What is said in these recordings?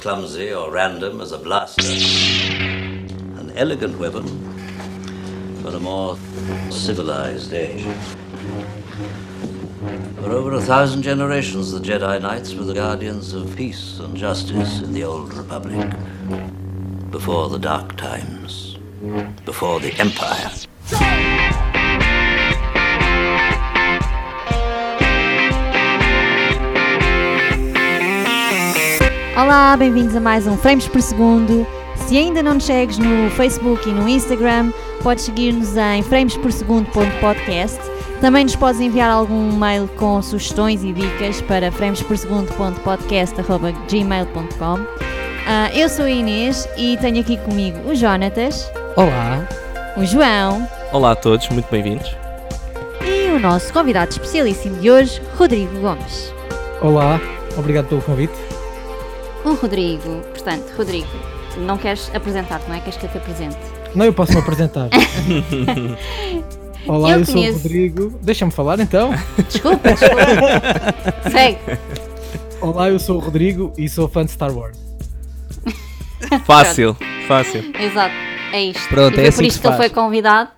clumsy or random as a blaster. An elegant weapon for a more civilized age. For over a thousand generations, the Jedi Knights were the guardians of peace and justice in the Old Republic. Before the Dark Times. Before the Empire. Olá, bem-vindos a mais um Frames por Segundo. Se ainda não nos segues no Facebook e no Instagram, podes seguir-nos em framesporsegundo.podcast. Também nos podes enviar algum mail com sugestões e dicas para framesporsegundo.podcast.gmail.com uh, Eu sou a Inês e tenho aqui comigo o Jonatas. Olá. O João. Olá a todos, muito bem-vindos. E o nosso convidado especialíssimo de hoje, Rodrigo Gomes. Olá, obrigado pelo convite. O Rodrigo, portanto, Rodrigo, não queres apresentar-te, não é? Queres que eu te apresente? Não, eu posso me apresentar. Olá, eu, Eu sou o Rodrigo. Deixa-me falar então. Desculpa, desculpa. Segue. Olá, eu sou o Rodrigo e sou fã de Star Wars. Fácil, fácil. Exato, é isto. Pronto, é assim por isto que ele foi convidado.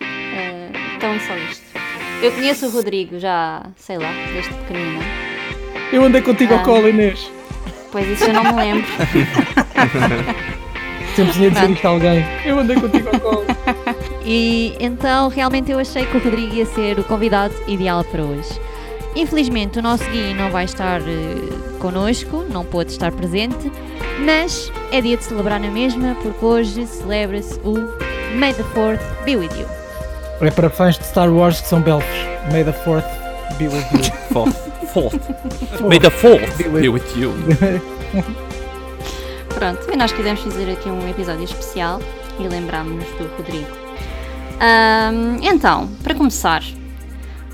Eh, então é só isto. Eu conheço o Rodrigo já, sei lá, desde pequenina. Eu andei contigo Ah. ao colo, Inês. Pois isso eu não me lembro. Sempre tinha de dizer isto a alguém. Eu andei contigo ao colo. E então realmente eu achei que o Rodrigo ia ser o convidado ideal para hoje. Infelizmente o nosso Gui não vai estar eh, connosco, não pôde estar presente, mas é dia de celebrar na mesma porque hoje celebra-se o May the 4th be with you. É para fãs de Star Wars que são belfos. May the fourth be with you. Fourth. May the fourth Be with- be with you. Pronto, e nós quisemos fazer aqui um episódio especial e lembrámos-nos do Rodrigo. Ahm, então, para começar,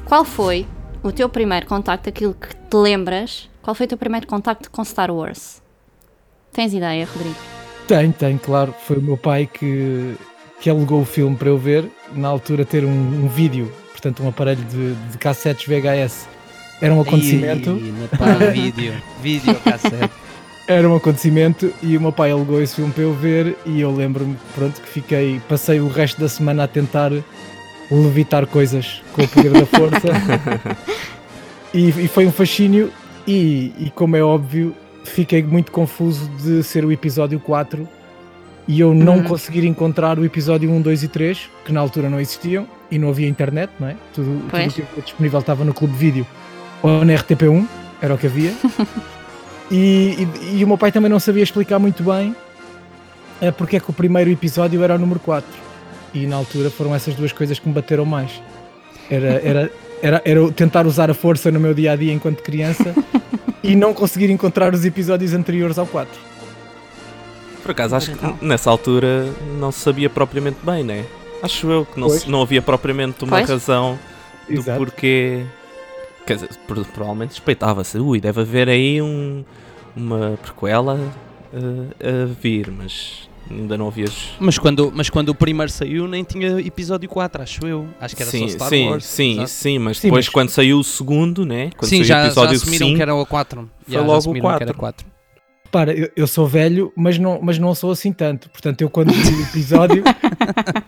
qual foi o teu primeiro contacto, aquilo que te lembras? Qual foi o teu primeiro contacto com Star Wars? Tens ideia, Rodrigo? Tem, tem, claro. Foi o meu pai que, que alugou o filme para eu ver. Na altura, ter um, um vídeo, portanto, um aparelho de, de cassetes VHS. Era um acontecimento. Na pá, vídeo, vídeo cassete. Era um acontecimento e o meu pai alugou esse filme para eu ver e eu lembro-me, pronto, que fiquei, passei o resto da semana a tentar levitar coisas com o poder da força e, e foi um fascínio e, e como é óbvio fiquei muito confuso de ser o episódio 4 e eu não Uhum. conseguir encontrar o episódio 1, 2 e 3 que na altura não existiam e não havia internet, não é? Tudo, tudo o que disponível estava no Clube Vídeo ou na RTP1, era o que havia e, e- e o meu pai também não sabia explicar muito bem eh, porque é que o primeiro episódio era o número 4. E na altura foram essas duas coisas que me bateram mais. Era, era, era, era tentar usar a força no meu dia a dia enquanto criança e não conseguir encontrar os episódios anteriores ao 4. Por acaso, acho que nessa altura não se sabia propriamente bem, né? Acho eu que não, se- não havia propriamente uma Pois. razão do Exato. porquê. Quer dizer, pro- provavelmente suspeitava-se. Ui, deve haver aí um, uma prequela eh, a vir, mas ainda não havia. os- Mas quando, mas quando o primeiro saiu nem tinha episódio 4, acho eu. Acho que era sim, só Star sim, Wars. sim, exato. sim, mas Sim, depois mas- quando saiu o segundo, né? Quando Sim, saiu o já, já episódio assumiram 5, que era o 4. foi Já, já logo o assumiram que era 4. 4. Para, eu, eu sou velho, mas não, mas não sou assim tanto. Portanto, eu quando vi o episódio,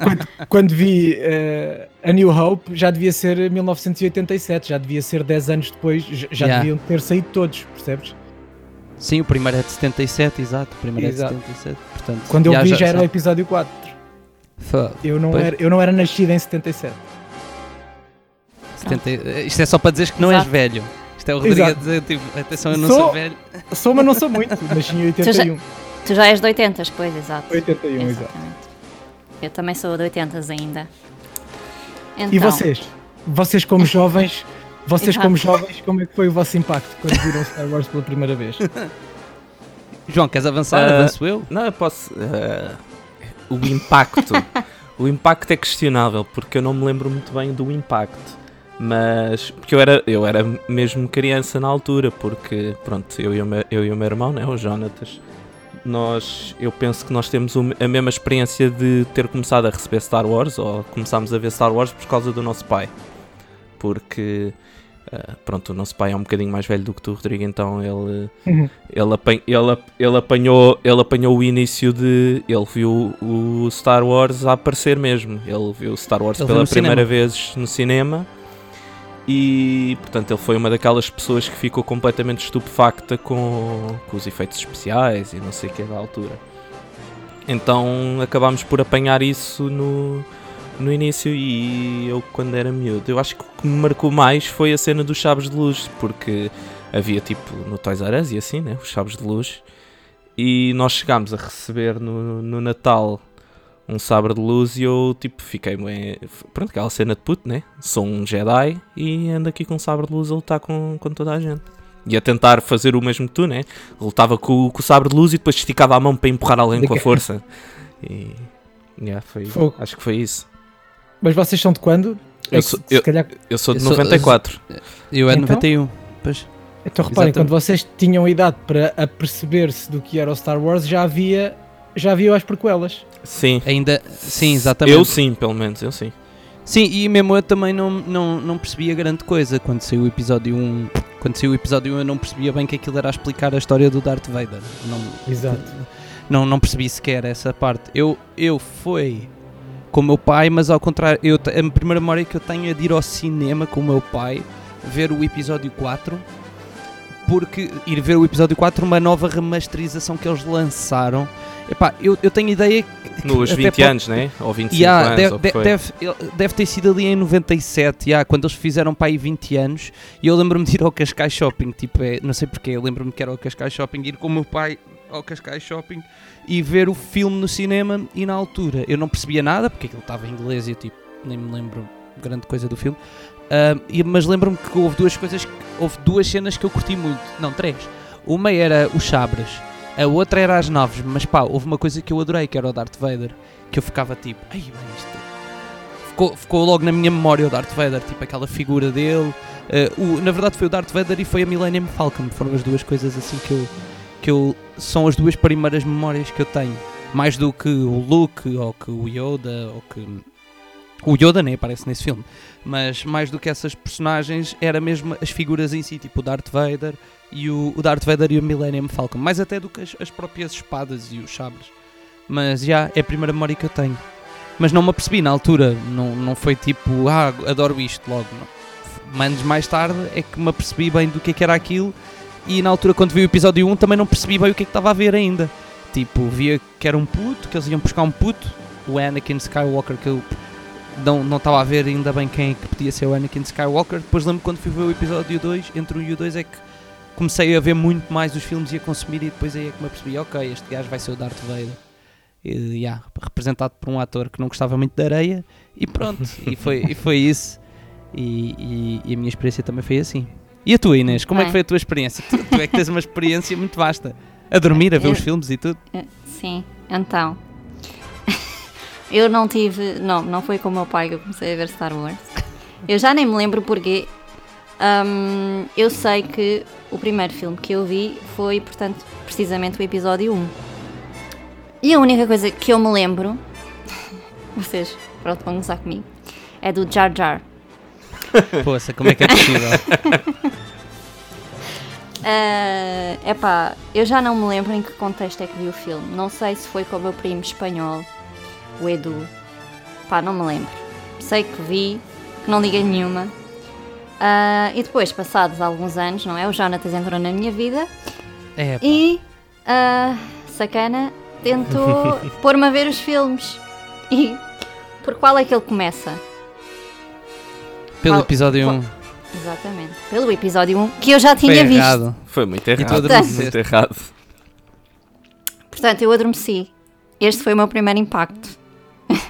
quando, quando vi eh, A New Hope, já devia ser 1987, já devia ser 10 anos depois, já Yeah. deviam ter saído todos, percebes? Sim, o primeiro é de 77, exato. O primeiro Exato. é de 77. Portanto, Quando eu já- vi já- já era o já- episódio 4. Fã, Eu não, Pois. era, eu não era nascido em 77. 70 Isto é só para dizeres que não és Exato. velho. Isto é o Rodrigo a Exato. dizer, tipo, atenção, eu não Sou- sou velho. Sou, mas não sou muito. Nasci em 81. Tu já és de 80, pois, exato. 81, exato. Eu também sou de 80 ainda. Então, E vocês? Vocês como jovens, vocês Exato. como jovens, como é que foi o vosso impacto quando viram Star Wars pela primeira vez? João, queres avançar? Ah, Avanço eu? Não, eu posso. eh, o impacto. o impacto é questionável, porque eu não me lembro muito bem do impacto. Mas. Porque eu era, eu era mesmo criança na altura, porque, pronto, eu e o meu, eu e o meu irmão, né, o Jonatas, nós. Eu penso que nós temos a mesma experiência de ter começado a receber Star Wars, ou começámos a ver Star Wars por causa do nosso pai. Porque. ah, pronto, o nosso pai é um bocadinho mais velho do que tu, Rodrigo, então ele, Uhum. ele, apan- ele, ele apanhou, ele apanhou o início de. Ele viu o Star Wars a aparecer mesmo. Ele viu Star Wars Ele pela primeira cinema. vez no cinema. E portanto ele foi uma daquelas pessoas que ficou completamente estupefacta com, com os efeitos especiais e não sei o que da altura. Então acabámos por apanhar isso no, no início e eu quando era miúdo, eu acho que o que me marcou mais foi a cena dos sabres de luz, porque havia tipo no Toys R Us e assim, né, os sabres de luz, e nós chegámos a receber no, no Natal um sabre de luz e eu tipo fiquei bem, pronto, aquela cena de puto, né, sou um Jedi e ando aqui com um sabre de luz a lutar com, com toda a gente. E a tentar fazer o mesmo que tu, né? Lutava com, com o sabre de luz e depois esticava a mão para empurrar alguém com a força. E. Yeah, foi, Fogo. acho que foi isso. Mas vocês são de quando? Eu É sou- eu- calhar... Eu sou de Eu sou- 94. Eu é Então? 91. Pois. Então reparem, Exatamente. quando vocês tinham idade para aperceber-se do que era o Star Wars, já havia, já havia as prequelas. Sim. Ainda. Sim, exatamente. Eu sim, pelo menos, eu sim. Sim, e mesmo eu também não, não, não percebia grande coisa quando saiu o episódio 1. Quando saiu o episódio 1 eu não percebia bem que aquilo era a explicar a história do Darth Vader. Não, Exato. não, não percebi sequer essa parte. Eu, eu fui com o meu pai, mas ao contrário, eu, a primeira memória que eu tenho é de ir ao cinema com o meu pai ver o episódio 4. Porque ir ver o episódio 4, uma nova remasterização que eles lançaram. Epá, eu, eu tenho ideia que. Nos até 20 pode- anos, né? Ou 25 Yeah, anos, deve, deve, deve ter sido ali em 97, yeah, quando eles fizeram para aí 20 anos. E eu lembro-me de ir ao Cascais Shopping, tipo, é, não sei porquê, eu lembro-me que era ao Cascais Shopping, ir com o meu pai ao Cascais Shopping e ver o filme no cinema. E na altura eu não percebia nada, porque aquilo estava em inglês e eu tipo, nem me lembro grande coisa do filme. E- mas lembro-me que houve duas coisas, houve duas cenas que eu curti muito, não, três. Uma era os sabres, a outra era as naves, mas pá, houve uma coisa que eu adorei, que era o Darth Vader, que eu ficava tipo, ai bem, isto é-" ficou, ficou logo na minha memória o Darth Vader, tipo aquela figura dele. Eh, o, na verdade foi o Darth Vader e foi a Millennium Falcon, foram as duas coisas assim que eu, que eu são as duas primeiras memórias que eu tenho, mais do que o Luke ou que o Yoda ou que o Yoda nem aparece nesse filme, mas mais do que essas personagens era mesmo as figuras em si, tipo o Darth Vader e o, o Darth Vader e o Millennium Falcon, mais até do que as, as próprias espadas e os sabres. Mas já é a primeira memória que eu tenho. Mas não me apercebi na altura, não, não foi tipo, ah, adoro isto logo. Não. Anos mais tarde é que me apercebi bem do que é que era aquilo e na altura quando vi o episódio 1 também não percebi bem o que é que estava a ver ainda. Tipo, via que era um puto, que eles iam buscar um puto, o Anakin Skywalker, que eu não não estava a ver ainda bem quem é que podia ser o Anakin Skywalker. Depois lembro quando fui ver o episódio 2, entre o 1 e o 2 é que comecei a ver muito mais os filmes e a consumir e depois aí é que me apercebi, ok, este gajo vai ser o Darth Vader. E, yeah, representado por um ator que não gostava muito de areia e pronto, e, foi, e foi isso. E, e- e a minha experiência também foi assim. E a tua, Inês, como é que Bem. foi a tua experiência? Tu, tu é que tens uma experiência muito vasta. A dormir, a ver Eu- os filmes e tudo. Eh, Sim, então. Eu não tive. Não, não foi com o meu pai que eu comecei a ver Star Wars. Eu já nem me lembro porquê. Ahm, eu sei que o primeiro filme que eu vi foi, portanto, precisamente o episódio 1. E a única coisa que eu me lembro. Vocês, pronto, vão gozar comigo. É do Jar Jar. Poxa, como é que é possível? É epá, eu já não me lembro em que contexto é que vi o filme. Não sei se foi com o meu primo espanhol, o Edu. Pá, não me lembro. Sei que vi, que não liguei nenhuma. Ah, e depois, passados alguns anos, não é? O Jonatas entrou na minha vida É, pá. e, ah, sacana, tentou pôr-me a ver os filmes. E por qual é que ele começa? pelo qual- episódio qual- 1 Exatamente, pelo episódio 1, que eu já foi tinha visto. errado. Foi muito errado. adormeceste. Muito errado. Portanto, eu adormeci. Este foi o meu primeiro impacto.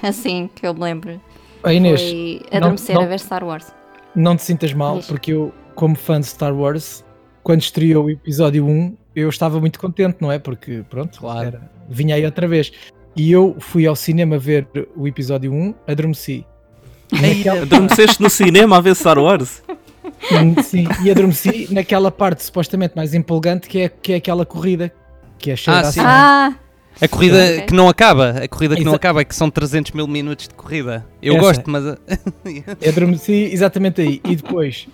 assim que eu me lembro. A Inês, Foi não- adormecer não- a ver Star Wars. não te sintas mal, Diz. porque eu, como fã de Star Wars, quando estreou o episódio 1, eu estava muito contente, não é? Porque, pronto, Claro. era- vinha aí outra vez. E eu fui ao cinema ver o episódio 1, adormeci. Naquela- Adormeceste no cinema a ver Star Wars? Sim, e adormeci naquela parte supostamente mais empolgante que é, que é aquela corrida, que é cheia Ah, de sim. ação. Ah, A corrida Ok. que não acaba, a corrida que não Exa- acaba, é que são 300 mil minutos de corrida. Eu Essa. gosto, mas. Eu adormeci exatamente aí. E depois,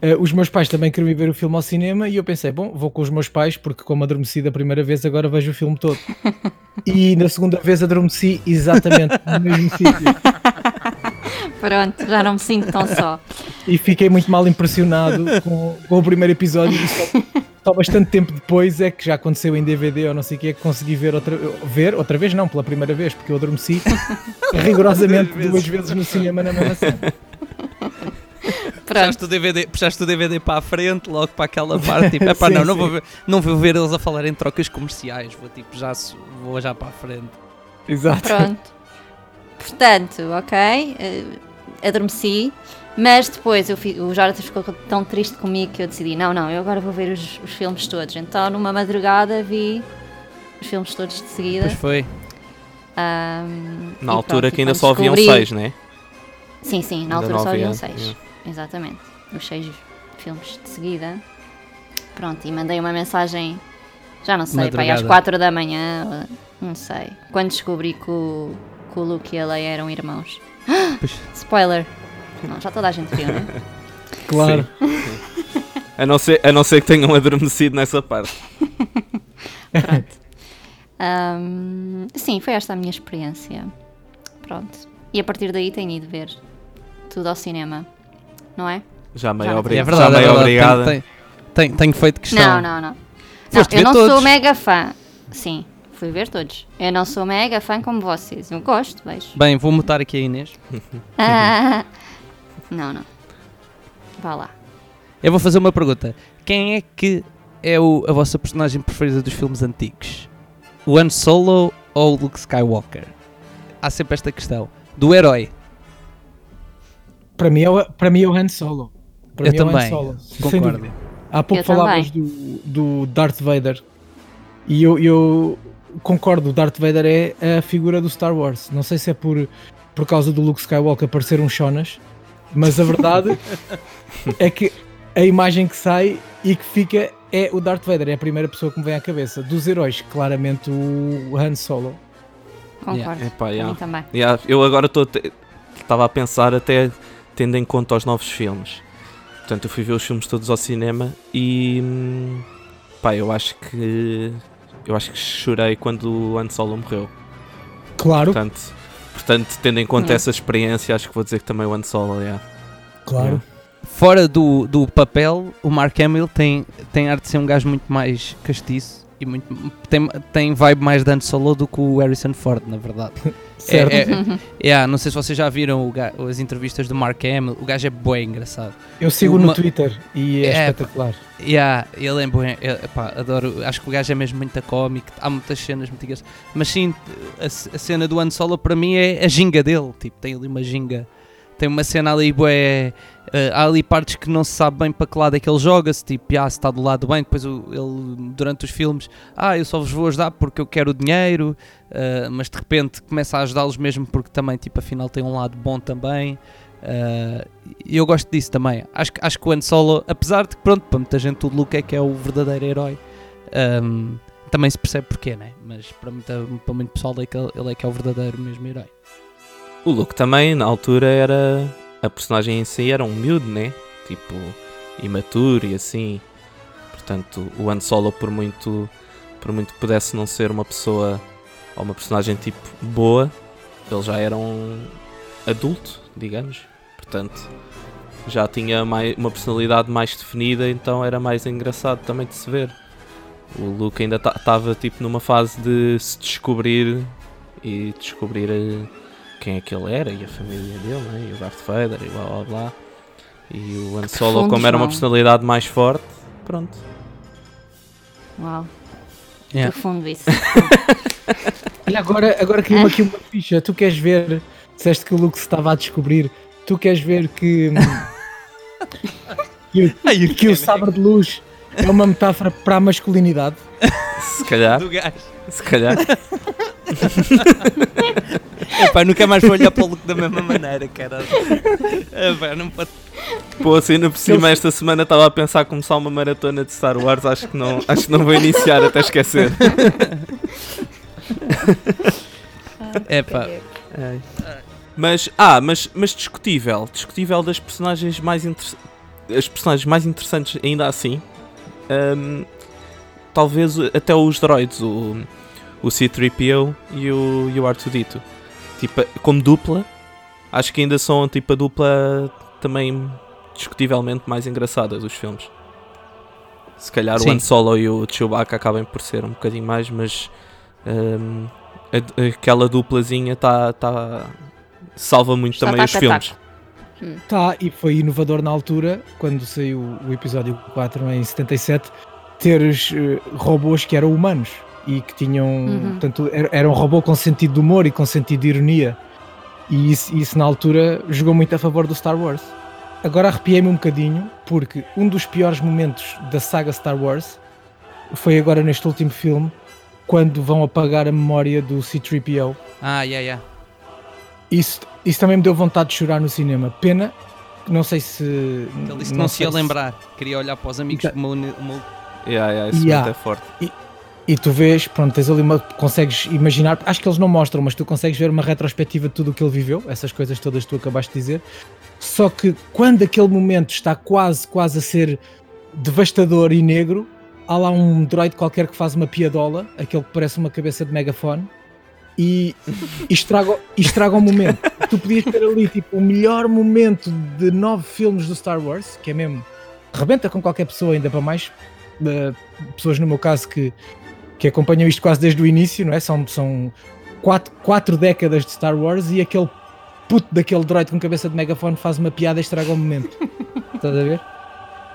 eh, os meus pais também queriam ir ver o filme ao cinema e eu pensei, bom, vou com os meus pais porque como adormeci da primeira vez, agora vejo o filme todo. E na segunda vez adormeci exatamente no mesmo sítio. Pronto, já não me sinto tão só. E fiquei muito mal impressionado com, com o primeiro episódio e só, bastante tempo depois é que já aconteceu em DVD ou não sei o que é que consegui ver outra, ver outra vez, não, pela primeira vez, porque eu adormeci rigorosamente Duas vezes. duas vezes no cinema na mesma cena. Puxaste Pronto. o, DVD, puxaste o DVD para a frente, logo para aquela parte. Tipo, epá, Sim, não, não vou, ver, não vou ver eles a falar em trocas comerciais. Vou, tipo, já, vou já para a frente. Exato. Pronto. Portanto, ok. eh, adormeci. Mas depois eu fi- o Jonathan ficou tão triste comigo que eu decidi: não, não, eu agora vou ver os, os filmes todos. Então, numa madrugada, vi os filmes todos de seguida. Pois foi. Ahm, Na altura pronto, que ainda só haviam descobri- seis, né? Sim, sim, na Ainda altura só havia, haviam seis. yeah. Exatamente. Os seis filmes de seguida. Pronto, e mandei uma mensagem, já não sei, pai, às. 4 da manhã, não sei. Quando descobri que o, que o Luke e a Leia eram irmãos. Pois. Spoiler! Não, já toda a gente viu, né? Claro. A não, ser, a não ser que tenham adormecido nessa parte. Ahm, sim, foi esta a minha experiência. Pronto. E a partir daí tenho ido ver tudo ao cinema, não é? Já meio não- É obrigado. verdade, já é meio verdade. obrigada. Tenho, tenho- tenho feito questão. Não, não, não. Não, eu não sou todos? mega fã. Sim, fui ver todos. Eu não sou mega fã como vocês. Eu gosto, vejo. Bem, vou mutar aqui a Inês. Ah, não, não. Vá lá. Eu vou fazer uma pergunta. Quem é que é o- a vossa personagem preferida dos filmes antigos? O Han Solo ou o Luke Skywalker? Há sempre esta questão. Do herói. Para mim, é o, para mim é o Han Solo. Para Eu mim é o Han também, Solo. Sem Concordo. Há pouco Eu falávamos do, do Darth Vader e eu, eu concordo, o Darth Vader é a figura do Star Wars. Não sei se é por, por causa do Luke Skywalker parecer um Shonas, mas a verdade é que a imagem que sai e que fica é o Darth Vader, é a primeira pessoa que me vem à cabeça. Dos heróis, claramente o Han Solo. Concordo. Epá, Para yeah. mim também. Yeah, eu agora estava a pensar até tendo em conta os novos filmes. Portanto, eu fui ver os filmes todos ao cinema e hum, pá, eu acho que eu acho que chorei quando o Han Solo morreu. Claro, Portanto, portanto tendo em conta Yeah. essa experiência, acho que vou dizer que também o Han Solo, yeah. claro. Fora do, do papel, o Mark Hamill tem, tem arte de ser um gajo muito mais castiço e muito, tem, tem vibe mais de Han Solo do que o Harrison Ford, na verdade. Certo. É, é, yeah, não sei se vocês já viram as entrevistas do Mark Hamill, o gajo é bem engraçado. Eu sigo Uma- no Twitter e é, É, espetacular. Yeah, ele é bom, é, epá, adoro, acho que o gajo é mesmo muito cómico, há muitas cenas muito engraçadas. Mas sim, a, a cena do Han Solo para mim é a ginga dele, tipo, tem ali uma ginga, tem uma cena ali, bué, há ali partes que não se sabe bem para que lado é que ele joga-se, tipo, ah, se está do lado bem, depois ele, durante os filmes, ah, eu só vos vou ajudar porque eu quero o dinheiro, eh, mas de repente começa a ajudá-los mesmo porque também, tipo, afinal tem um lado bom também. Uh, eu gosto disso também. Acho, acho que o Han Solo, apesar de que, pronto, para muita gente, o Luke é que é o verdadeiro herói, um, também se percebe porquê, né? Mas para, muita, para muito pessoal, é que ele, ele é que é o verdadeiro mesmo herói. O Luke também, na altura, era. A personagem em si era um miúdo, né? Tipo, imaturo e assim. Portanto, o Han Solo, por muito, por muito que pudesse não ser uma pessoa ou uma personagem tipo boa, ele já era um adulto, digamos. Portanto, já tinha mais, uma personalidade mais definida, então era mais engraçado também de se ver. O Luke ainda estava tipo numa fase de se descobrir e descobrir eh, quem é que ele era e a família dele, né? e o Darth Vader e blá blá blá. E o Han Solo, como era uma personalidade mais forte, pronto. Uau. Yeah. Profundo isso. Olha, agora, agora caiu aqui uma ficha. Tu queres ver, disseste que o Luke se estava a descobrir, tu queres ver que, hum, que, o- que o sabre de luz é uma metáfora para a masculinidade? Se calhar, Do gajo. Se calhar. Epá, nunca mais vou olhar para o Luke da mesma maneira, cara. Epá, não pode... Pô, assim, ainda por cima, esta semana estava a pensar começar uma maratona de Star Wars. Acho que não, acho que não vou iniciar até esquecer. É pá. Mas, ah, mas, mas discutível. Discutível das personagens mais interessantes. As personagens mais interessantes ainda assim. Hum, talvez até os droids, o, o C3PO e o, e o R2D2. Tipo, como dupla, acho que ainda são tipo a dupla também discutivelmente mais engraçada dos filmes. Se calhar Sim. o Han Solo e o Chewbacca acabem por ser um bocadinho mais, mas hum, a- aquela duplazinha tá, tá, salva muito Está também os filmes. Tá, e foi inovador na altura, quando saiu o episódio 4 em 77, teres eh, robôs que eram humanos e que tinham. Uhum. Portanto, era, era um robô com sentido de humor e com sentido de ironia. E isso, isso na altura jogou muito a favor do Star Wars. Agora arrepiei-me um bocadinho, porque um dos piores momentos da saga Star Wars foi agora neste último filme, quando vão apagar a memória do C3PO. Ah, yeah, yeah. Isso, isso também me deu vontade de chorar no cinema. Pena, que não sei se. Ele disse que não, se sei ia lembrar. Queria olhar para os amigos Tá. como uma, uma- Yeah, yeah, esse Yeah. é forte. E tu vês, pronto, tens ali uma. consegues imaginar, acho que eles não mostram, mas tu consegues ver uma retrospectiva de tudo o que ele viveu, essas coisas todas que tu acabaste de dizer. Só que quando aquele momento está quase, quase a ser devastador e negro, há lá um droid qualquer que faz uma piadola, aquele que parece uma cabeça de megafone, e, e estraga, e estraga o momento. tu podias ter ali tipo o melhor momento de nove filmes do Star Wars, que é mesmo. Rebenta com qualquer pessoa, ainda para mais eh, pessoas no meu caso que, que acompanham isto quase desde o início, não é? São, são quatro, quatro décadas de Star Wars e aquele puto daquele droid com cabeça de megafone faz uma piada e estraga o momento. Estás a ver?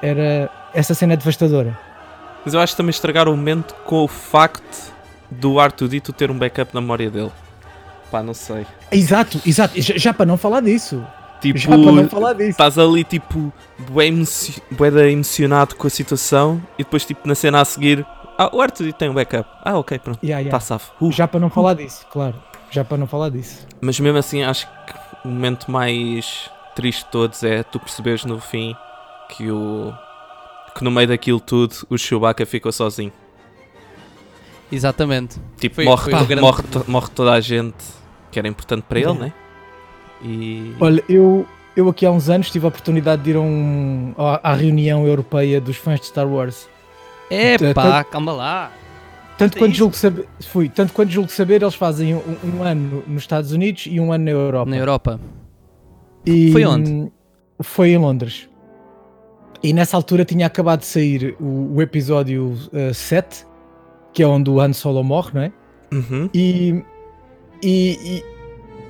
Era. Essa cena é devastadora. Mas eu acho que também estragaram o momento com o facto do R2D2 ter um backup na memória dele. Pá, não sei. Exato, exato. Já, já para não falar disso. Tipo, já para não falar disso. estás ali tipo bué, emocionado com a situação e depois tipo na cena a seguir ah, o R2D2 tem um backup. Ah, ok, pronto. Yeah, yeah. Tá safo. Uh. Já para não falar disso, claro. Já para não falar disso. Mas mesmo assim acho que o momento mais triste de todos é tu perceberes no fim que o que no meio daquilo tudo o Chewbacca ficou sozinho. Exatamente. Tipo, Foi- morre, foi grande- morre, to- morre toda a gente que era importante para ele, Yeah. né? E Olha, eu, eu aqui há uns anos tive a oportunidade de ir a um, à, à reunião europeia dos fãs de Star Wars. Epá, calma lá. Tanto É quanto, isso? julgo saber, fui, tanto quanto julgo saber, eles fazem um, um ano nos Estados Unidos e um ano na Europa. Na Europa. E, Foi onde? Foi em Londres. E nessa altura tinha acabado de sair o, o episódio uh, 7, que é onde o Han Solo morre, não é? Uhum. E, e,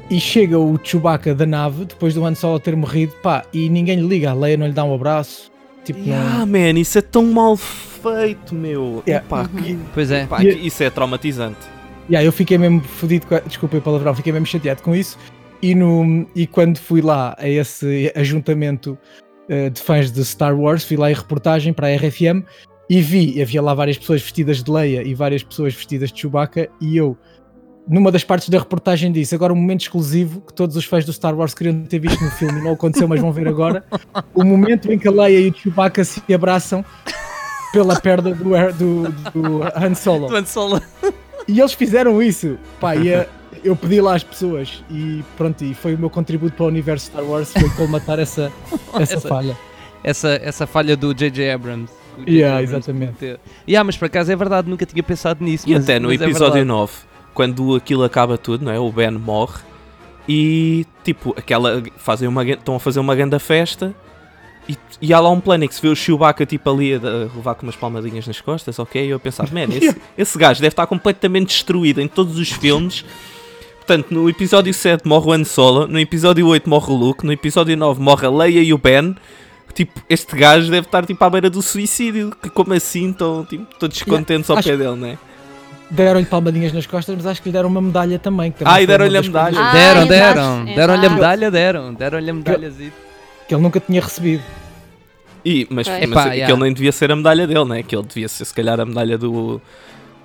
e, e chega o Chewbacca da nave, depois do Han Solo ter morrido, pá, e ninguém lhe liga, a Leia não lhe dá um abraço. Tipo, Ah, não... man, isso é tão mal feito, meu. Yeah. Epá, que- Pois é. pá, E- que isso é traumatizante. Yeah, eu fiquei mesmo fodido, com a- desculpa a palavrão, fiquei mesmo chateado com isso. E, no, e quando fui lá a esse ajuntamento eh, de fãs de Star Wars, fui lá em reportagem para a RFM e vi, havia lá várias pessoas vestidas de Leia e várias pessoas vestidas de Chewbacca e eu, numa das partes da reportagem disse, agora um momento exclusivo que todos os fãs do Star Wars queriam ter visto no filme, não aconteceu, mas vão ver agora, o momento em que a Leia e o Chewbacca se abraçam pela perda do, do, do Han Solo. Portanto, só- E eles fizeram isso. Pá, e a- eu pedi lá às pessoas e pronto, e foi o meu contributo para o universo Star Wars, foi colmatar essa, essa Essa- falha. essa, essa falha do J.J. Abrams. Yeah, exatamente. Yeah, mas por acaso é verdade, nunca tinha pensado nisso. E mas- até no mas é episódio verdade. 9, quando aquilo acaba tudo, não é? O Ben morre e tipo, aquela fazem uma, estão a fazer uma grande festa e, e há lá um plano em que se vê o Chewbacca tipo ali a, a levar com umas palmadinhas nas costas, ok? E eu a pensar, man, esse, esse gajo deve estar completamente destruído em todos os filmes. Portanto, no episódio 7 morre o Han Solo, no episódio 8 morre o Luke, no episódio 9 morre a Leia e o Ben. Tipo, este gajo deve estar tipo à beira do suicídio, que como assim estão tipo, todos descontentes ao acho- pé dele, não é? Deram-lhe palmadinhas nas costas, mas acho que lhe deram uma medalha também. que também Ah, e deram-lhe a medalha. Ah, Deram, deram. Deram-lhe a medalha, deram. Deram-lhe a medalha. Que ele nunca tinha recebido. E, mas Ok. mas Epá, aquilo yeah. nem devia ser a medalha dele, né? Aquilo devia ser se calhar a medalha do,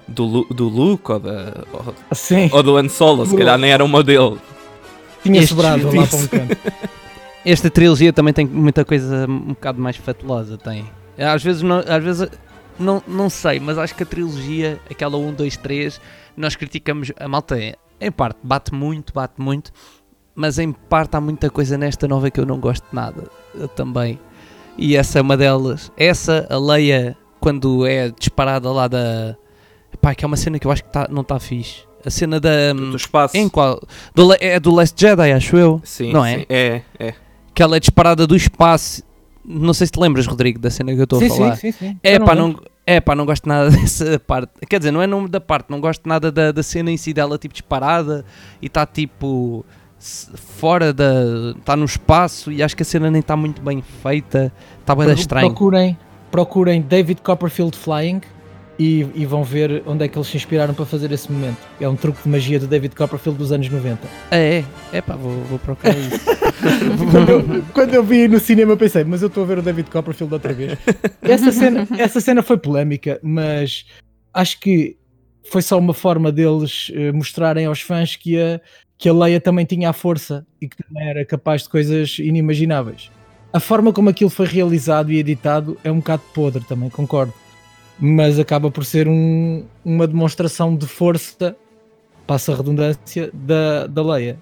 do, do Luke ou, da, ou, Assim, ou do Han Solo, se calhar nem era uma dele. tinha Este sobrado lá para um canto. Esta trilogia também tem muita coisa um bocado mais fatulosa, tem. Às vezes, não- às vezes não, não sei, mas acho que a trilogia, aquela 1, 2, 3, nós criticamos a malta. Em parte, bate muito, bate muito, mas em parte há muita coisa nesta nova que eu não gosto de nada. Eu também. E essa é uma delas. Essa, a Leia, quando é disparada lá da. Pá, que é uma cena que eu acho que tá, não está fixe. A cena da. Do espaço. Em qual? Do, é do Last Jedi, acho eu. Sim, não é? sim. É, é. Que ela é disparada do espaço. Não sei se te lembras, Rodrigo, da cena que eu estou a falar. sim, sim, sim. É pá, não, é pá, não gosto nada dessa parte. Quer dizer, não é nome da parte, não gosto nada da, da cena em si dela, tipo, disparada e está tipo fora da. está no espaço e acho que a cena nem está muito bem feita. Está bem Pro- estranho. Procurem, procurem David Copperfield Flying e, e vão ver onde é que eles se inspiraram para fazer esse momento. É um truque de magia do David Copperfield dos anos 90. Ah, é, é pá, vou, vou procurar isso. quando, eu, quando eu vi no cinema pensei, mas eu estou a ver o David Copperfield outra vez. Essa cena, essa cena foi polémica, mas acho que foi só uma forma deles eh, mostrarem aos fãs que a, que a Leia também tinha a força e que também era capaz de coisas inimagináveis. A forma como aquilo foi realizado e editado é um bocado podre também, concordo. Mas acaba por ser um- uma demonstração de força, passa a redundância, da, da Leia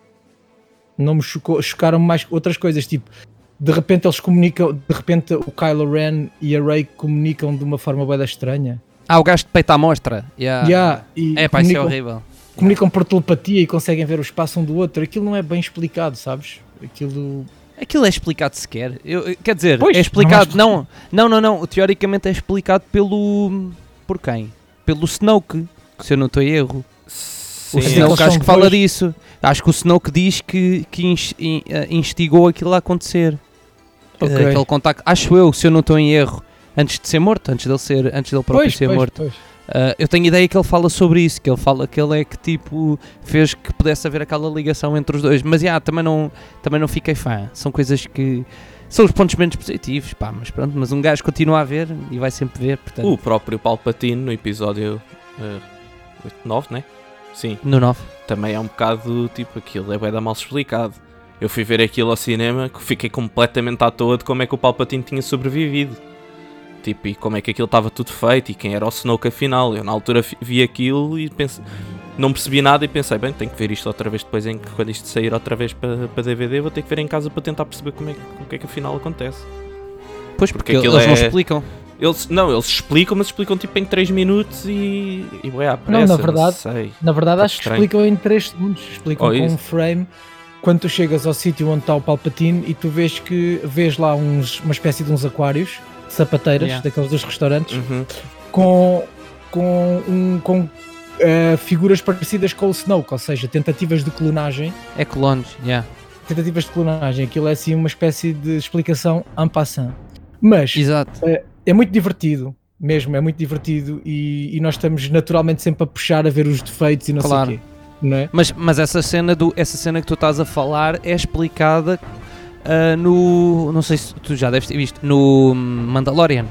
não me chocou, chocaram mais outras coisas, tipo, de repente eles comunicam, de repente o Kylo Ren e a Rey comunicam de uma forma bem estranha. ah, o gajo de peito à mostra. Yeah. Yeah, e É pá, isso é horrível. comunicam por telepatia e conseguem ver o espaço um do outro. Aquilo não é bem explicado, sabes? Aquilo. Aquilo é explicado sequer. Eu, quer dizer, Pois, é explicado. não Não, não, não, não. Teoricamente é explicado pelo. Por quem? Pelo Snoke, se eu não estou em erro. Sim, o Sim, Snoke acho que fala dois- disso. Acho que o Snoke diz que, que eh, instigou aquilo a acontecer. Ok. Eh, Aquele contacto. Acho eu, se eu não estou em erro. Antes de ser morto, antes dele, ser, antes dele próprio Pois, ser pois, morto. pois. Uh, eu tenho ideia que ele fala sobre isso, que ele fala que ele é que tipo fez que pudesse haver aquela ligação entre os dois. Mas yeah, também não, também não fiquei fã. São coisas que são os pontos menos positivos, pá, mas pronto, mas um gajo continua a ver e vai sempre ver, portanto, O próprio Palpatine no episódio eh, 8, 9, né? Sim, no 9. também é um bocado tipo aquilo, é bem da mal explicado. Eu fui ver aquilo ao cinema que fiquei completamente à toa de como é que o Palpatine tinha sobrevivido. Tipo, e como é que aquilo estava tudo feito e quem era o Snoke afinal. Eu na altura vi aquilo e pensei, não percebi nada e pensei, bem, tenho que ver isto outra vez depois em que quando isto sair outra vez para, para DVD, vou ter que ver em casa para tentar perceber como é, que- o que é que afinal acontece. Pois, Porque porque, aquilo eles não é- explicam. Eles, não, eles explicam, mas explicam tipo em 3 minutos e. e ué, à Não, na verdade- sei. Na verdade, Tá acho que estranho. explicam em 3 segundos. Explicam Oh, com isso. um frame. Quando tu chegas ao sítio onde está o Palpatine e tu vês que vês lá uns, uma espécie de uns aquários, sapateiras, Yeah. daqueles dos restaurantes, Uhum. com, com, um, com eh, figuras parecidas com o Snoke, ou seja, tentativas de clonagem. É clones, yeah. Tentativas de clonagem, aquilo é assim uma espécie de explicação en passant. Mas Exato. é muito divertido, mesmo, é muito divertido e, e nós estamos naturalmente sempre a puxar a ver os defeitos e não Claro. sei o quê. É? Mas, mas essa, cena do, essa cena que tu estás a falar é explicada ah, no. Não sei se tu já deves ter visto. No Mandalorian.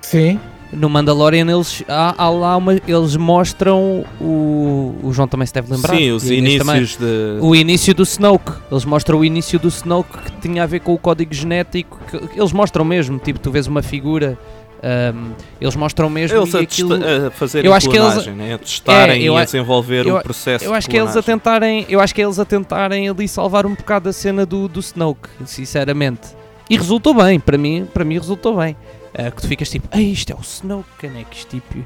Sim, No Mandalorian eles, há, há lá uma, eles mostram o. O João também se deve lembrar. Sim, os inícios de. O início do Snoke. Eles mostram o início do Snoke que tinha a ver com o código genético. que- eles mostram mesmo, tipo, tu vês uma figura. Ahm, eles mostram mesmo Eles a, aquilo, a fazerem Eu acho que eles- né? a testarem É, eu e a desenvolver eu um a- processo Eu acho de que eles a tentarem, eu acho que eles a tentarem ali salvar um bocado a cena do, do Snoke, sinceramente. E resultou bem, para mim, para mim resultou bem. Ah, que tu ficas tipo, Ei, isto é o Snoke, canecos, tipo,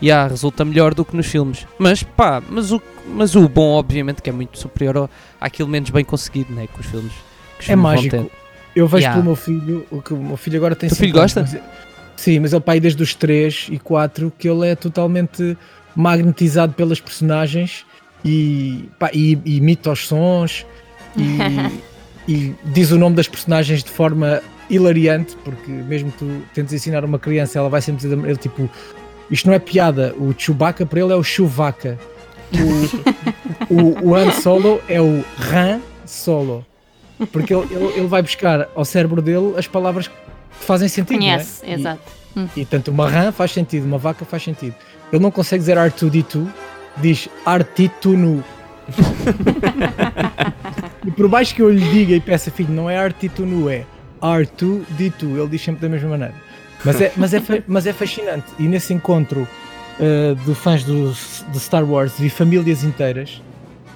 e ah, resulta melhor do que nos filmes. Mas pá, mas o, mas o bom, obviamente, que é muito superior ao, àquilo menos bem conseguido, né, que os filmes. Que os é filmes mágico. ter. Eu vejo Yeah. pelo meu filho, o que o meu filho agora tem cinco filho anos, gosta? mas- sim, mas ele pai desde os 3 e 4 que ele é totalmente magnetizado pelas personagens e, pá, e, e imita os sons e, e diz o nome das personagens de forma hilariante, porque mesmo que tu tentes ensinar uma criança, ela vai sempre dizer ele tipo, isto não é piada, o Chewbacca para ele é o Chewbacca. O, o, o Han Solo é o Han Solo. Porque ele, ele, ele vai buscar ao cérebro dele as palavras que fazem sentido. é? Conhece, E- exato. E, tanto uma rã faz sentido, uma vaca faz sentido. Ele não consegue dizer R2D2, diz Artitunu. e por mais que eu lhe diga e peça, filho, não é Artitunu, é R2D2. Ele diz sempre da mesma maneira. Mas é, mas é, mas é fascinante. E nesse encontro uh, de fãs do, de Star Wars vi famílias inteiras,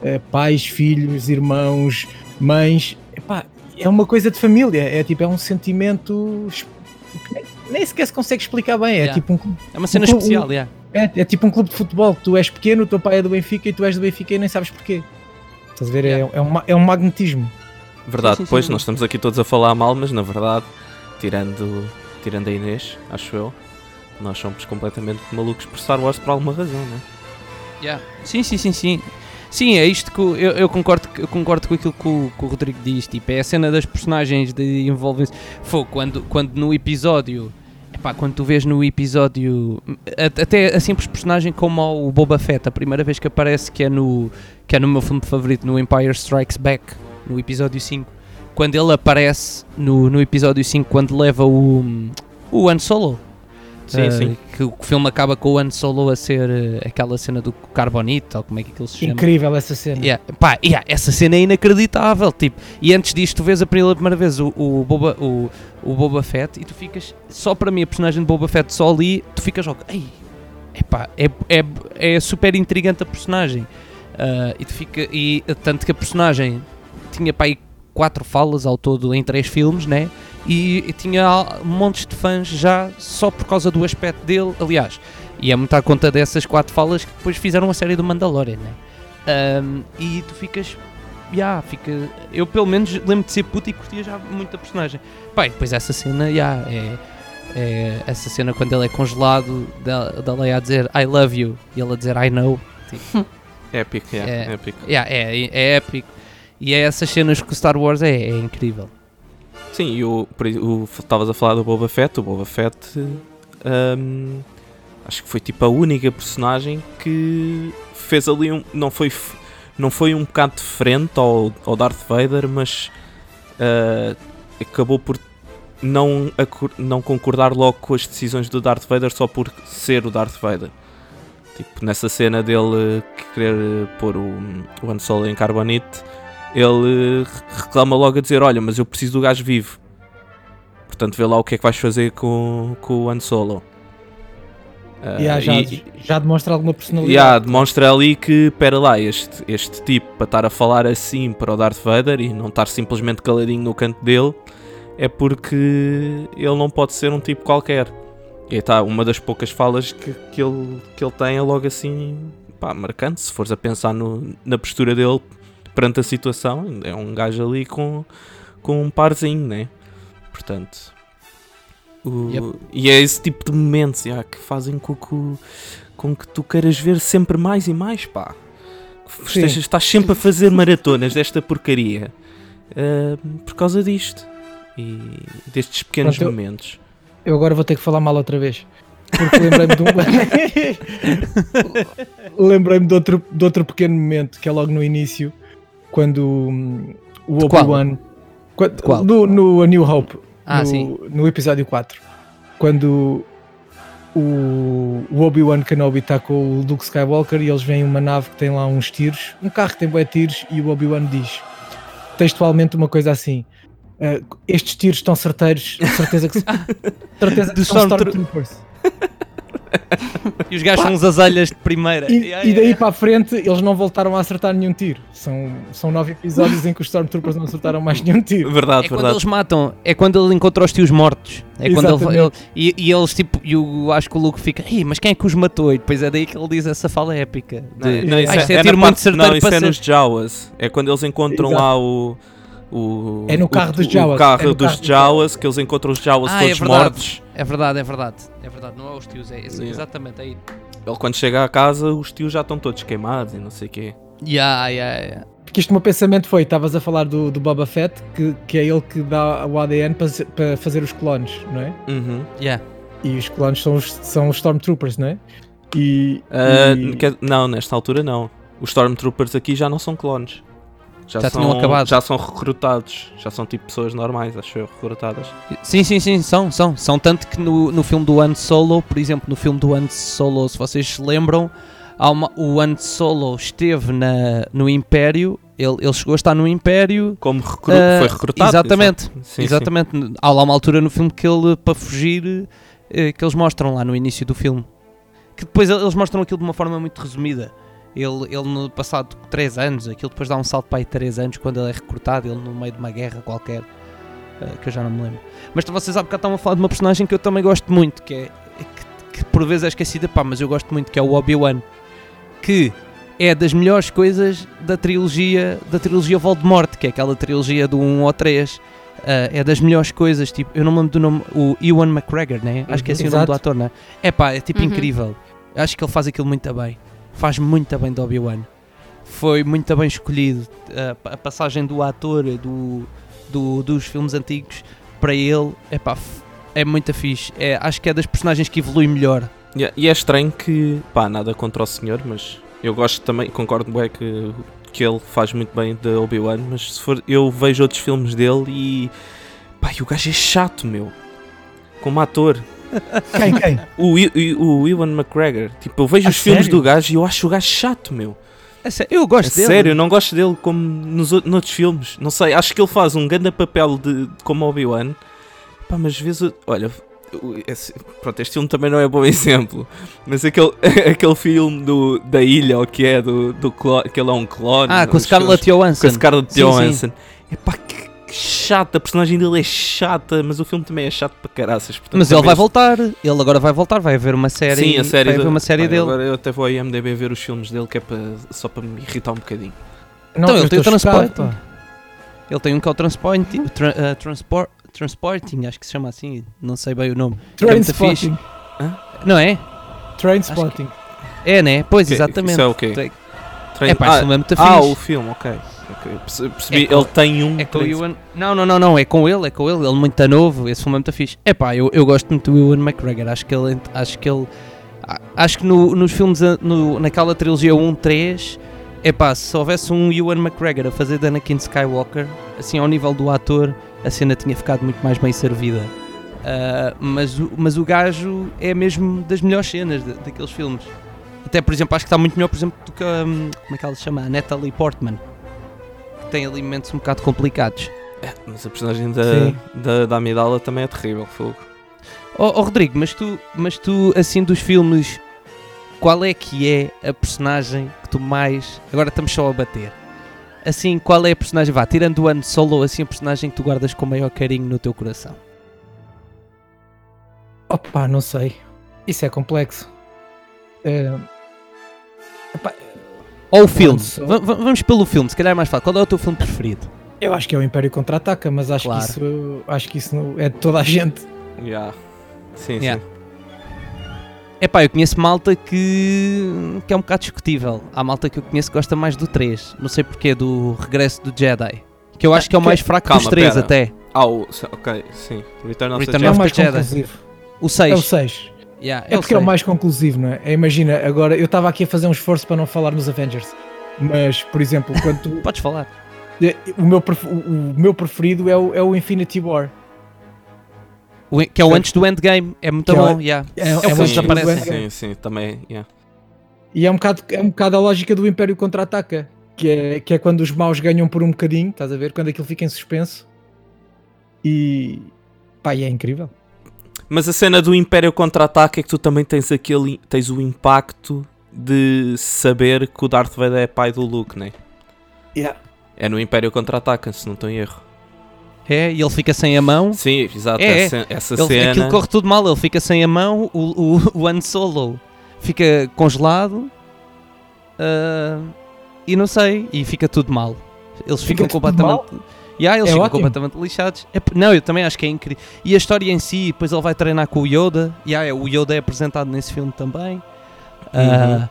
uh, pais, filhos, irmãos, mães. Epá, é uma coisa de família. É tipo, é um sentimento que nem, sequer se consegue explicar bem. É Yeah. tipo um, clube- É uma cena Um clube- especial, yeah. é, é tipo um clube de futebol. Tu és pequeno, o teu pai é do Benfica e tu és do Benfica e nem sabes porquê. Estás a ver? É- Yeah. É, um, ma- é um magnetismo. Verdade, Sim, sim, pois sim. nós estamos aqui todos a falar mal, mas na verdade, tirando, tirando a Inês, acho eu, nós somos completamente malucos por Star Wars por alguma razão, não é? Yeah. Sim, sim, sim, sim. Sim, é isto que eu, eu concordo, eu concordo com aquilo que o, que o Rodrigo diz. Tipo, é a cena das personagens de envolvem-se. Foi quando, quando no episódio. Epá, quando tu vês no episódio. Até a simples personagem como o Boba Fett, a primeira vez que aparece, que é no, que é no meu filme favorito, no Empire Strikes Back, no episódio 5. Quando ele aparece no, no episódio 5, quando leva o, o Han Solo. Sim, Uh, sim. Que o filme acaba com o Han Solo a ser uh, aquela cena do carbonito, ou como é que aquilo se chama. Incrível essa cena. Yeah, pá, yeah, essa cena é inacreditável. Tipo, e antes disto, tu vês a primeira vez o, o, Boba, o, o Boba Fett e tu ficas. Só para mim, a personagem de Boba Fett, só ali, tu ficas logo. Ei, epá, é, é, é super intrigante a personagem. Uh, e tu fica. E, tanto que a personagem tinha pá, aí quatro falas ao todo em três filmes, né? E, e tinha montes de fãs já só por causa do aspecto dele. Aliás, e é muito à conta dessas quatro falas que depois fizeram a série do Mandalorian, né? Um, e tu ficas. Ya, fica. Eu pelo menos lembro de ser puto e curtia já muito a personagem. Pá, e depois essa cena, ya, é, é. Essa cena quando ele é congelado, da, Leia a dizer I love you e ele a dizer I know. Épico, yeah, É. épico. Ya, é, é épico. E é essas cenas que o Star Wars é, é incrível. Sim, e o o- estavas a falar do Boba Fett, o Boba Fett hum, acho que foi tipo a única personagem que fez ali um. Não foi, não foi um bocado de frente ao, ao Darth Vader, mas ah, acabou por não, não concordar logo com as decisões do Darth Vader só por ser o Darth Vader. Tipo, nessa cena dele querer pôr o, o Han Solo em Carbonite, ele reclama logo a dizer: Olha, mas eu preciso do gajo vivo. Portanto, vê lá o que é que vais fazer com, com o Han Solo. Ah, Yeah, já, e- já demonstra alguma personalidade. Yeah, demonstra ali que, pera lá, este, este tipo para estar a falar assim para o Darth Vader e não estar simplesmente caladinho no canto dele é porque ele não pode ser um tipo qualquer. E está uma das poucas falas que, que, ele, que ele tem é logo assim, pá, marcante. Se fores a pensar no- na postura dele perante a situação, é um gajo ali com, com um parzinho, né? Portanto, o- Yep. e é esse tipo de momentos yeah, que fazem com que, com que tu queiras ver sempre mais e mais, pá. Estejas, estás sempre a fazer maratonas desta porcaria ah, por causa disto e destes pequenos Pronto, eu- momentos. Eu agora vou ter que falar mal outra vez. Porque lembrei-me de um. lembrei-me de outro, de outro pequeno momento que é logo no início, quando hum, o? Obi-Wan. No, no A New Hope. Ah, no, sim. no episódio 4. Quando o, o Obi-Wan Kenobi está com o Luke Skywalker e eles veem uma nave que tem lá uns tiros, um carro que tem bué tiros, e o Obi-Wan diz textualmente uma coisa assim. "Ah, estes tiros estão certeiros, certeza que, certeza que são Stormtro- Stormtroopers. E os gajos são uns azelhas de primeira. E, Yeah, e daí yeah. para a frente eles não voltaram a acertar nenhum tiro. São, são nove episódios em que os Stormtroopers não acertaram mais nenhum tiro. Verdade, É quando verdade. eles matam, é quando ele encontra os tios mortos. É quando ele, ele- e, e eles tipo, e eu acho que o Luke fica, mas quem é que os matou? E depois é daí que ele diz essa fala épica. de, Não, isso "Ah, isto é, na tiro muito certeiro não, isso é ser." nos Jawas. É quando eles encontram Exato. lá o. o É no carro o, dos o Jawas, carro é no dos carro dos Jawas, que eles encontram os Jawas Ah, é todos verdade. mortos. É verdade, é verdade. É verdade, não é os tios, é esse- Yeah. exatamente aí. Ele quando chega à casa, os tios já estão todos queimados e não sei o quê. Yeah, yeah, yeah. Porque isto o meu pensamento foi, estavas a falar do, do Boba Fett, que, que é ele que dá o ADN para, fazer os clones, não é? Uhum. Yeah. E os clones são os, são os Stormtroopers, não é? E, Ah, e- não, nesta altura não. Os Stormtroopers aqui já não são clones. Já são, tinham acabado. Já são recrutados. Já são tipo pessoas normais, acho eu, recrutadas. Sim, sim, sim, são, são. São tanto que no, no filme do Han Solo, por exemplo, no filme do Han Solo, se vocês se lembram, uma- o Han Solo esteve na, no Império Ele, ele chegou a estar no Império. Como recru- Ah, foi recrutado. exatamente. Sim, exatamente. Há lá uma altura no filme que ele, para fugir, eh, que eles mostram lá no início do filme. Que depois eles mostram aquilo de uma forma muito resumida. Ele, ele no passado 3 anos, aquilo depois dá um salto para aí 3 anos, quando ele é recrutado, ele no meio de uma guerra qualquer, eh, que eu já não me lembro. Mas vocês há bocado estavam a falar de uma personagem que eu também gosto muito, que é que, que por vezes é esquecida, pá, mas eu gosto muito, que é o Obi-Wan. Que é das melhores coisas da trilogia da trilogia Voldemort, que é aquela trilogia do 1 ao 3. Ah, é das melhores coisas, tipo, eu não me lembro do nome, o Ewan McGregor, né? Acho que é assim o nome do Exato. ator, né? É pá, é tipo Uhum. incrível. Acho que ele faz aquilo muito bem. Faz muito bem do Obi-Wan. Foi muito bem escolhido. Ah, a passagem do ator do, do- dos filmes antigos para ele, é pá, é muito fixe. É, acho que é das personagens que evolui melhor. Yeah, E é estranho que, pá, nada contra o senhor, mas eu gosto também, concordo bem que, que ele faz muito bem de Obi-Wan, mas se for, eu vejo outros filmes dele e, pá, e o gajo é chato, meu, como ator. Quem, quem? O, o, o Ewan McGregor, tipo, eu vejo A os filmes sério? do gajo e eu acho o gajo chato, meu. Eu gosto É dele. sério, eu não gosto dele como nos, ou- noutros filmes. Não sei, acho que ele faz um grande papel de, como Obi-Wan. Pá, mas às vezes, olha, esse- pronto, este filme também não é bom exemplo. Mas aquele, aquele filme do, da ilha, o que é, do, do clone, que ele é um clone. Ah, com Scarlett filmes- Johansson. Com Scarlett Johansson. Epá, que chata, a personagem dele é chata, mas o filme também é chato para caraças. portanto, Mas ele vai voltar, ele agora vai voltar, vai haver uma série, Sim, a série vai haver uma série dele. Agora eu até vou ao IMDB ver os filmes dele, que é para, só para me irritar um bocadinho. Não, Então, ele tem o estou chocado. Ele tem um que é o Transporting, tra, ah, transport, Transporting, acho que se chama assim, não sei bem o nome. É fixe. spotting. Não é? Spotting. É, né? Pois, Que- exatamente. Isso é o quê? Tem- Trein- É pá, ah, é muito ah, fixe. o filme, ok. Ok, perce- Percebi, É ele tem um. É com o Ewan. Não, não, não, não, é com ele, é com ele, ele muito novo, esse filme é muito fixe. É pá, eu, eu gosto muito do Ewan McGregor, acho que ele. Acho que ele. Acho que no- nos filmes, no, naquela trilogia 1, 3, é pá, se houvesse um Ewan McGregor a fazer de Anakin Skywalker, assim ao nível do ator, a cena tinha ficado muito mais bem servida. Ah, mas, o- mas o gajo é mesmo das melhores cenas da- daqueles filmes. Até, por exemplo, acho que está muito melhor, por exemplo, do que a, hum, como é que ela se chama? A Natalie Portman. Tem ali momentos um bocado complicados. É, mas a personagem da, Sim. da, da Amidala também é terrível, fogo. Ó ó, Rodrigo, mas tu, mas tu, assim, dos filmes, qual é que é a personagem que tu mais. Agora estamos só a bater. Assim, qual é a personagem, vá, tirando o ano solo, assim, a personagem que tu guardas com maior carinho no teu coração? Opa, não sei. Isso é complexo. É, epá, Ou o filme? Vamos pelo filme, se calhar é mais fácil. Qual é o teu filme preferido? eu acho que é o Império Contra-Ataca, mas acho Claro. que isso, acho que isso não- é de toda a gente. Yeah. Sim, Yeah. sim. É pá, eu conheço malta que, que é um bocado discutível. Há malta que eu conheço que gosta mais do 3. Não sei porquê, do Regresso do Jedi. Que eu acho que é o mais fraco calma, dos três pera. até. Ah, o, ok, sim. Return of Return the É o of Jedi. mais Jedi. O É 6. o 6. Yeah, É o porque é o mais conclusivo, não é? É, Imagina, agora eu estava aqui a fazer um esforço para não falar nos Avengers. Mas, por exemplo, quando tu- Podes falar. eh, o, meu o, o meu preferido é o, é o Infinity War. O que é o antes do endgame. É muito Que é o- bom. yeah. É, É o é filme muito que desaparece. bom. Sim, sim, também. Yeah. E é um, bocado, é um bocado a lógica do Império Contra-Ataca. Que é, que é quando os maus ganham por um bocadinho, estás a ver? Quando aquilo fica em suspenso. E. pá, e é incrível. Mas a cena do Império Contra-Ataque é que tu também tens aquele. tens o impacto de saber que o Darth Vader é pai do Luke, né? É no Império Contra-Ataca, se não estou em erro. É, e ele fica sem a mão. Sim, exato. É, é. essa, essa Ele, cena. Aquilo corre tudo mal. Ele fica sem a mão. O, o, o Han Solo fica congelado. ah, e não sei. E fica tudo mal. Eles Fica ficam tudo completamente. Yeah, eles É ficam ótimo. completamente lixados. É não, eu também acho que é incrível. E a história em si, depois ele vai treinar com o Yoda. Yeah, é, o Yoda é apresentado nesse filme também. Ah,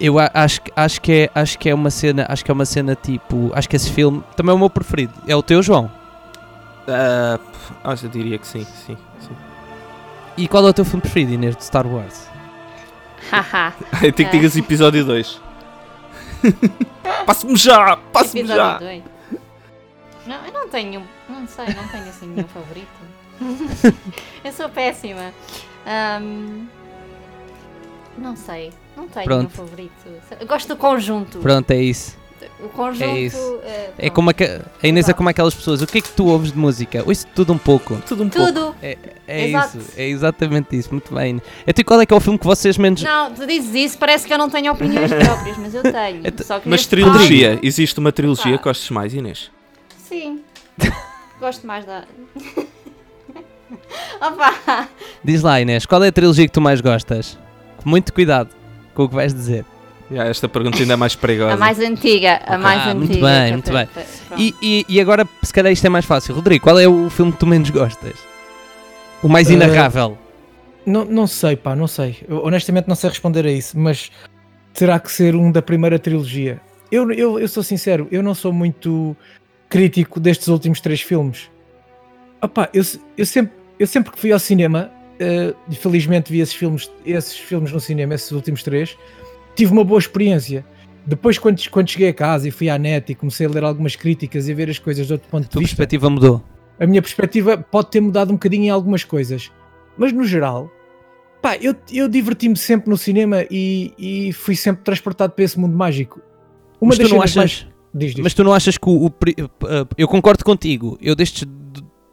eu a- acho, que- acho, que é, acho que é uma cena, acho que é uma cena tipo, acho que esse filme também é o meu preferido. É o teu, João. Ah, acho, eu diria que sim, sim, sim. E qual é o teu filme preferido, Inês, de Star Wars? Haha. Eu tenho que digas episódio 2. Passe-me já! Passe-me já! Episódio 2. Não, eu não tenho. Não sei, não tenho assim nenhum favorito. eu sou péssima. Ahm, não sei. Não tenho Pronto. nenhum favorito. Eu gosto do conjunto. Pronto, é isso. O conjunto. É isso. É pronto. como aque- a Inês é como aquelas pessoas. O que é que tu ouves de música? Ouço tudo um pouco. Tudo um pouco. Tudo. É, é Exato. isso, é exatamente isso. Muito bem. Então, qual é que é o filme que vocês menos. Não, tu dizes isso, parece que eu não tenho opiniões próprias, mas eu tenho. Só que Mas trilogia, existe uma trilogia Pá. que gostes mais, Inês? Sim. Gosto mais da. Opa! Diz lá, Inês, qual é a trilogia que tu mais gostas? Com muito cuidado com o que vais dizer. Yeah, esta pergunta ainda é mais perigosa. A mais antiga, a mais Ah, antiga. muito bem, muito bem. E, e, e agora, se calhar, isto é mais fácil. Rodrigo, qual é o filme que tu menos gostas? O mais Eh, inarrável? Não, não sei, pá, não sei. Eu, honestamente não sei responder a isso, mas terá que ser um da primeira trilogia. Eu, eu, eu sou sincero, eu não sou muito crítico destes últimos três filmes. Opá, eu, eu, sempre, eu sempre que fui ao cinema, eh, e felizmente vi esses filmes, esses filmes no cinema, esses últimos três, tive uma boa experiência. Depois, quando, quando cheguei a casa e fui à net e comecei a ler algumas críticas e a ver as coisas de outro ponto A de tua vista, perspectiva mudou. a minha perspectiva pode ter mudado um bocadinho em algumas coisas, mas no geral, pá, eu, eu diverti-me sempre no cinema e, e fui sempre transportado para esse mundo mágico. Uma mas das tu não achas. mais- Diz, diz. Mas tu não achas que o. o uh, eu concordo contigo. Eu destes,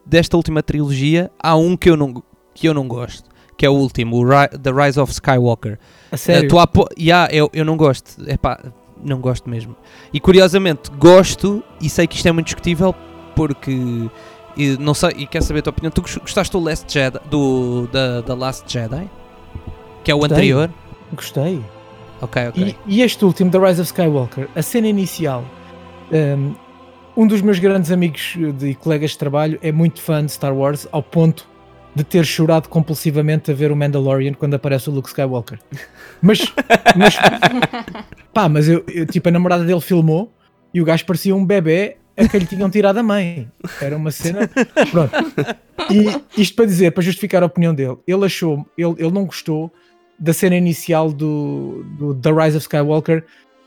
desta última trilogia, há um que eu não, que eu não gosto. Que é o último, o Ri- The Rise of Skywalker. a sério? Uh, tu há Yeah, eu, eu não gosto. Epá, não gosto mesmo. E curiosamente, gosto, e sei que isto é muito discutível, porque. E, não sei, e quero saber a tua opinião. Tu gos- gostaste do Last Jedi, do, da, da Last Jedi? Que é o Gostei. anterior? Gostei. Ok, ok. E, e este último, The Rise of Skywalker, a cena inicial, um, um dos meus grandes amigos de, e colegas de trabalho é muito fã de Star Wars, ao ponto de ter chorado compulsivamente a ver o Mandalorian quando aparece o Luke Skywalker. Mas, mas pá, mas eu, eu- tipo, a namorada dele filmou e o gajo parecia um bebê a que lhe tinham tirado a mãe. Era uma cena. Pronto. E isto para dizer, para justificar a opinião dele, ele achou, ele, ele não gostou da cena inicial do, do The Rise of Skywalker,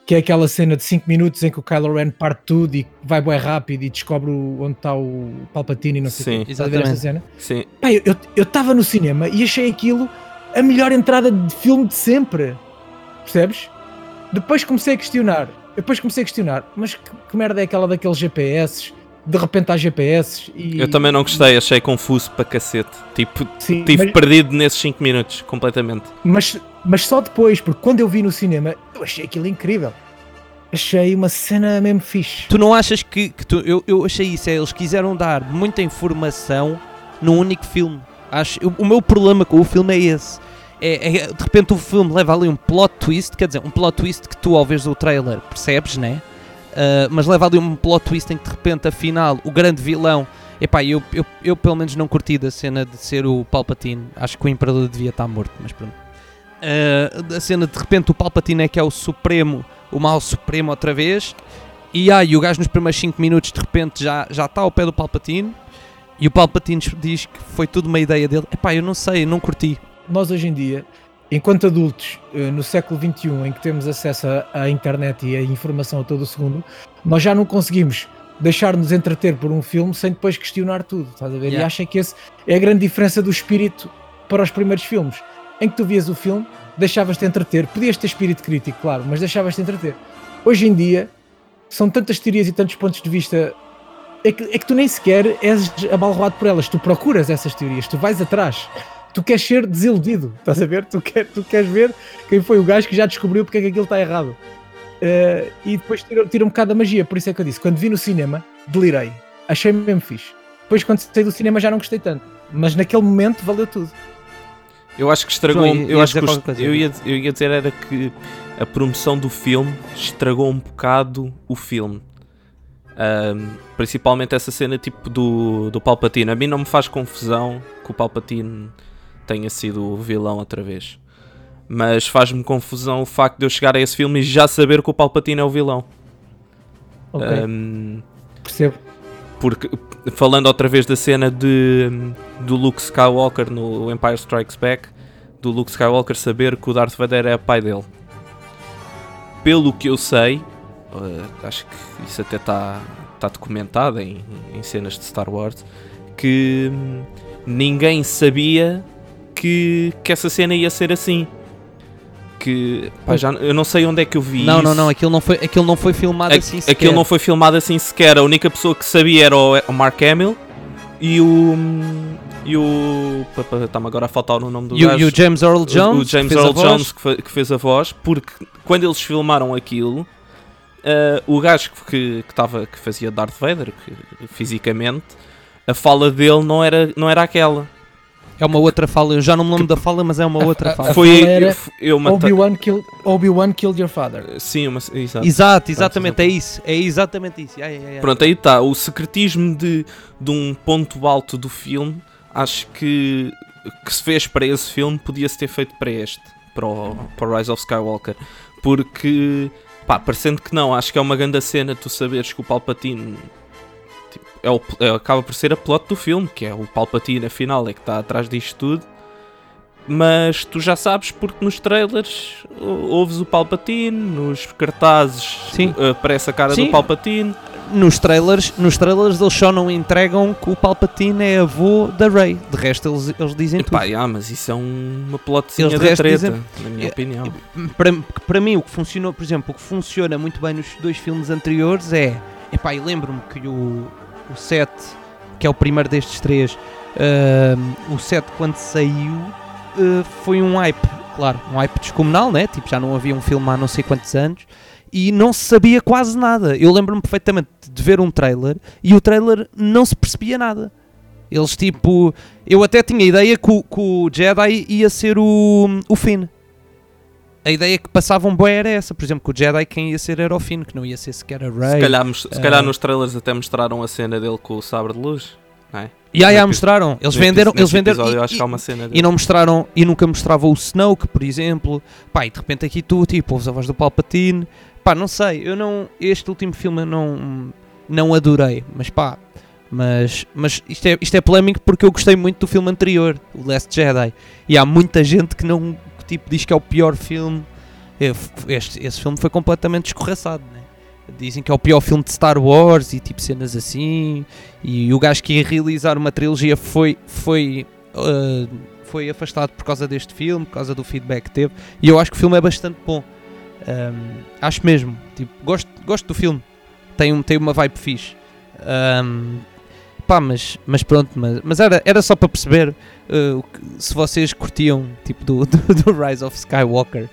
que é aquela cena de 5 minutos em que o Kylo Ren parte tudo e vai bem rápido e descobre onde está o Palpatine e não sei o Sim. quê. Estás a ver essa cena? Sim. Pá, eu estava no cinema e achei aquilo a melhor entrada de filme de sempre. Percebes? Depois comecei a questionar. Depois comecei a questionar. Mas que, que merda é aquela daqueles GPS? De repente há GPS e. Eu também não gostei, achei confuso para cacete. Tipo, Sim, estive mas- perdido nesses 5 minutos, completamente. Mas, mas só depois, porque quando eu vi no cinema, eu achei aquilo incrível. Achei uma cena mesmo fixe. Tu não achas que, que tu, eu, eu achei isso, é, eles quiseram dar muita informação num único filme. Acho, eu- o meu problema com o filme é esse. É, é, de repente o filme leva ali um plot twist, quer dizer, um plot twist que tu ao ver o trailer percebes, né? Ah, mas leva ali um plot twist em que de repente afinal o grande vilão. Epá, eu, eu, eu pelo menos não curti da cena de ser o Palpatine. Acho que o Imperador devia estar morto, mas pronto. Ah, da cena de repente o Palpatine é que é o Supremo, o mal Supremo outra vez. E aí o gajo nos primeiros 5 minutos de repente já, já está ao pé do Palpatine. E o Palpatine diz que foi tudo uma ideia dele. Epá, eu não sei, não curti. Nós hoje em dia, enquanto adultos, eh, no século XXI, em que temos acesso à- internet e à informação a todo o segundo, nós já não conseguimos deixar-nos entreter por um filme sem depois questionar tudo, estás a ver? E Yeah. acho que esse é a grande diferença do espírito para os primeiros filmes, em que tu vias o filme, deixavas-te entreter, podias ter espírito crítico, claro, mas deixavas-te entreter. Hoje em dia, são tantas teorias e tantos pontos de vista é que, é que tu nem sequer és abalroado por elas, tu procuras essas teorias, tu vais atrás, tu queres ser desiludido, estás a ver? Tu, quer, tu queres ver quem foi o gajo que já descobriu porque é que aquilo está errado. Eh, e depois tira, tira um bocado da magia, por isso é que eu disse, quando vi no cinema, delirei, achei mesmo fixe. Depois quando saí do cinema já não gostei tanto, mas naquele momento valeu tudo. Eu acho que estragou. João, eu ia acho que os- coisa. eu ia, eu ia dizer era que a promoção do filme estragou um bocado o filme. Principalmente essa cena tipo do, do Palpatine. A mim não me faz confusão que o Palpatine tenha sido o vilão outra vez. Mas faz-me confusão o facto de eu chegar a esse filme e já saber que o Palpatine é o vilão. Ok, Ahm, percebo. Porque falando outra vez da cena de, do Luke Skywalker no Empire Strikes Back, do Luke Skywalker saber que o Darth Vader é pai dele. Pelo que eu sei, eh, acho que isso até está tá documentado em, em cenas de Star Wars, que hum, ninguém sabia que, que essa cena ia ser assim. Porque pá, já, eu não sei onde é que eu vi Não, não, isso. não, aquilo não foi, aquilo não foi filmado assim sequer. Aquilo não foi filmado assim sequer. A única pessoa que sabia era o, o Mark Hamill e o. E o. Está-me agora a faltar o nome do E, o- gajo. e o James Earl O- Jones, o, James fez a Earl. Jones que, que fez a voz, porque quando eles filmaram aquilo, eh, o gajo que, que, tava, que fazia Darth Vader, que, fisicamente, a fala dele não era, não era aquela. É uma outra fala, eu já não me lembro da fala, mas é uma outra fala. a- Foi fala era eu, eu matei. Obi-Wan killed, Obi killed your father. Sim, uma, exato. Exato, exatamente, é isso. É exatamente isso. Ya, ya, ya. Pronto, aí está. O secretismo de, de um ponto alto do filme, acho que que se fez para esse filme podia-se ter feito para este, para o, para o Rise of Skywalker. Porque, pá, parecendo que não, acho que é uma grande cena tu saberes que o Palpatine é o, é- acaba por ser a plot do filme, que é o Palpatine, afinal, é que está atrás disto tudo. Mas tu já sabes porque nos trailers ou- ouves o Palpatine, nos cartazes Sim. eh, aparece a cara Sim. do Palpatine. Nos trailers, nos trailers eles só não entregam que o Palpatine é avô da Rey. De resto eles, eles dizem Epá, tudo. yeah, mas isso é um- uma plotzinha Eles de da treta, dizem- na minha É, opinião. Para, para mim o que funcionou, por exemplo, o que funciona muito bem nos dois filmes anteriores é... Epá, e lembro-me que o, o 7, que é o primeiro destes três, ahm, o 7 quando saiu ah, foi um hype, claro, um hype descomunal, né? Tipo, já não havia um filme há não sei quantos anos e não se sabia quase nada. Eu lembro-me perfeitamente de ver um trailer e o trailer não se percebia nada. Eles tipo. Eu até tinha a ideia que o, que o Jedi ia ser o, o Finn. A ideia que passavam boa era essa. Por exemplo, que o Jedi quem ia ser era o Finn, que não ia ser sequer a Rey. Se calhar, se calhar Ah. nos trailers até mostraram a cena dele com o sabre de luz. Não é? E aí, Nesse- mostraram. Eles venderam. Eles venderam episódio, e- e- uma cena E não mostraram, e nunca mostrava o Snoke, por exemplo. Pá, e de repente aqui tu, tipo, ouves a voz do Palpatine. Pá, não sei, eu não. Este último filme eu não, não adorei, mas pá. Mas, mas isto, é, isto é polémico porque eu gostei muito do filme anterior, o Last Jedi. E há muita gente que não que, tipo, diz que é o pior filme. É, Este, esse filme foi completamente escorraçado, né? Dizem que é o pior filme de Star Wars e tipo cenas assim. E o gajo que ia realizar uma trilogia foi, foi, uh, foi afastado por causa deste filme, por causa do feedback que teve. E eu acho que o filme é bastante bom. Um, acho mesmo. Tipo, gosto, gosto do filme. Tem, um, tem uma vibe fixe. Um, pá, mas, mas pronto, mas, mas era, era só para perceber uh, o se vocês curtiam tipo, do, do, do Rise of Skywalker.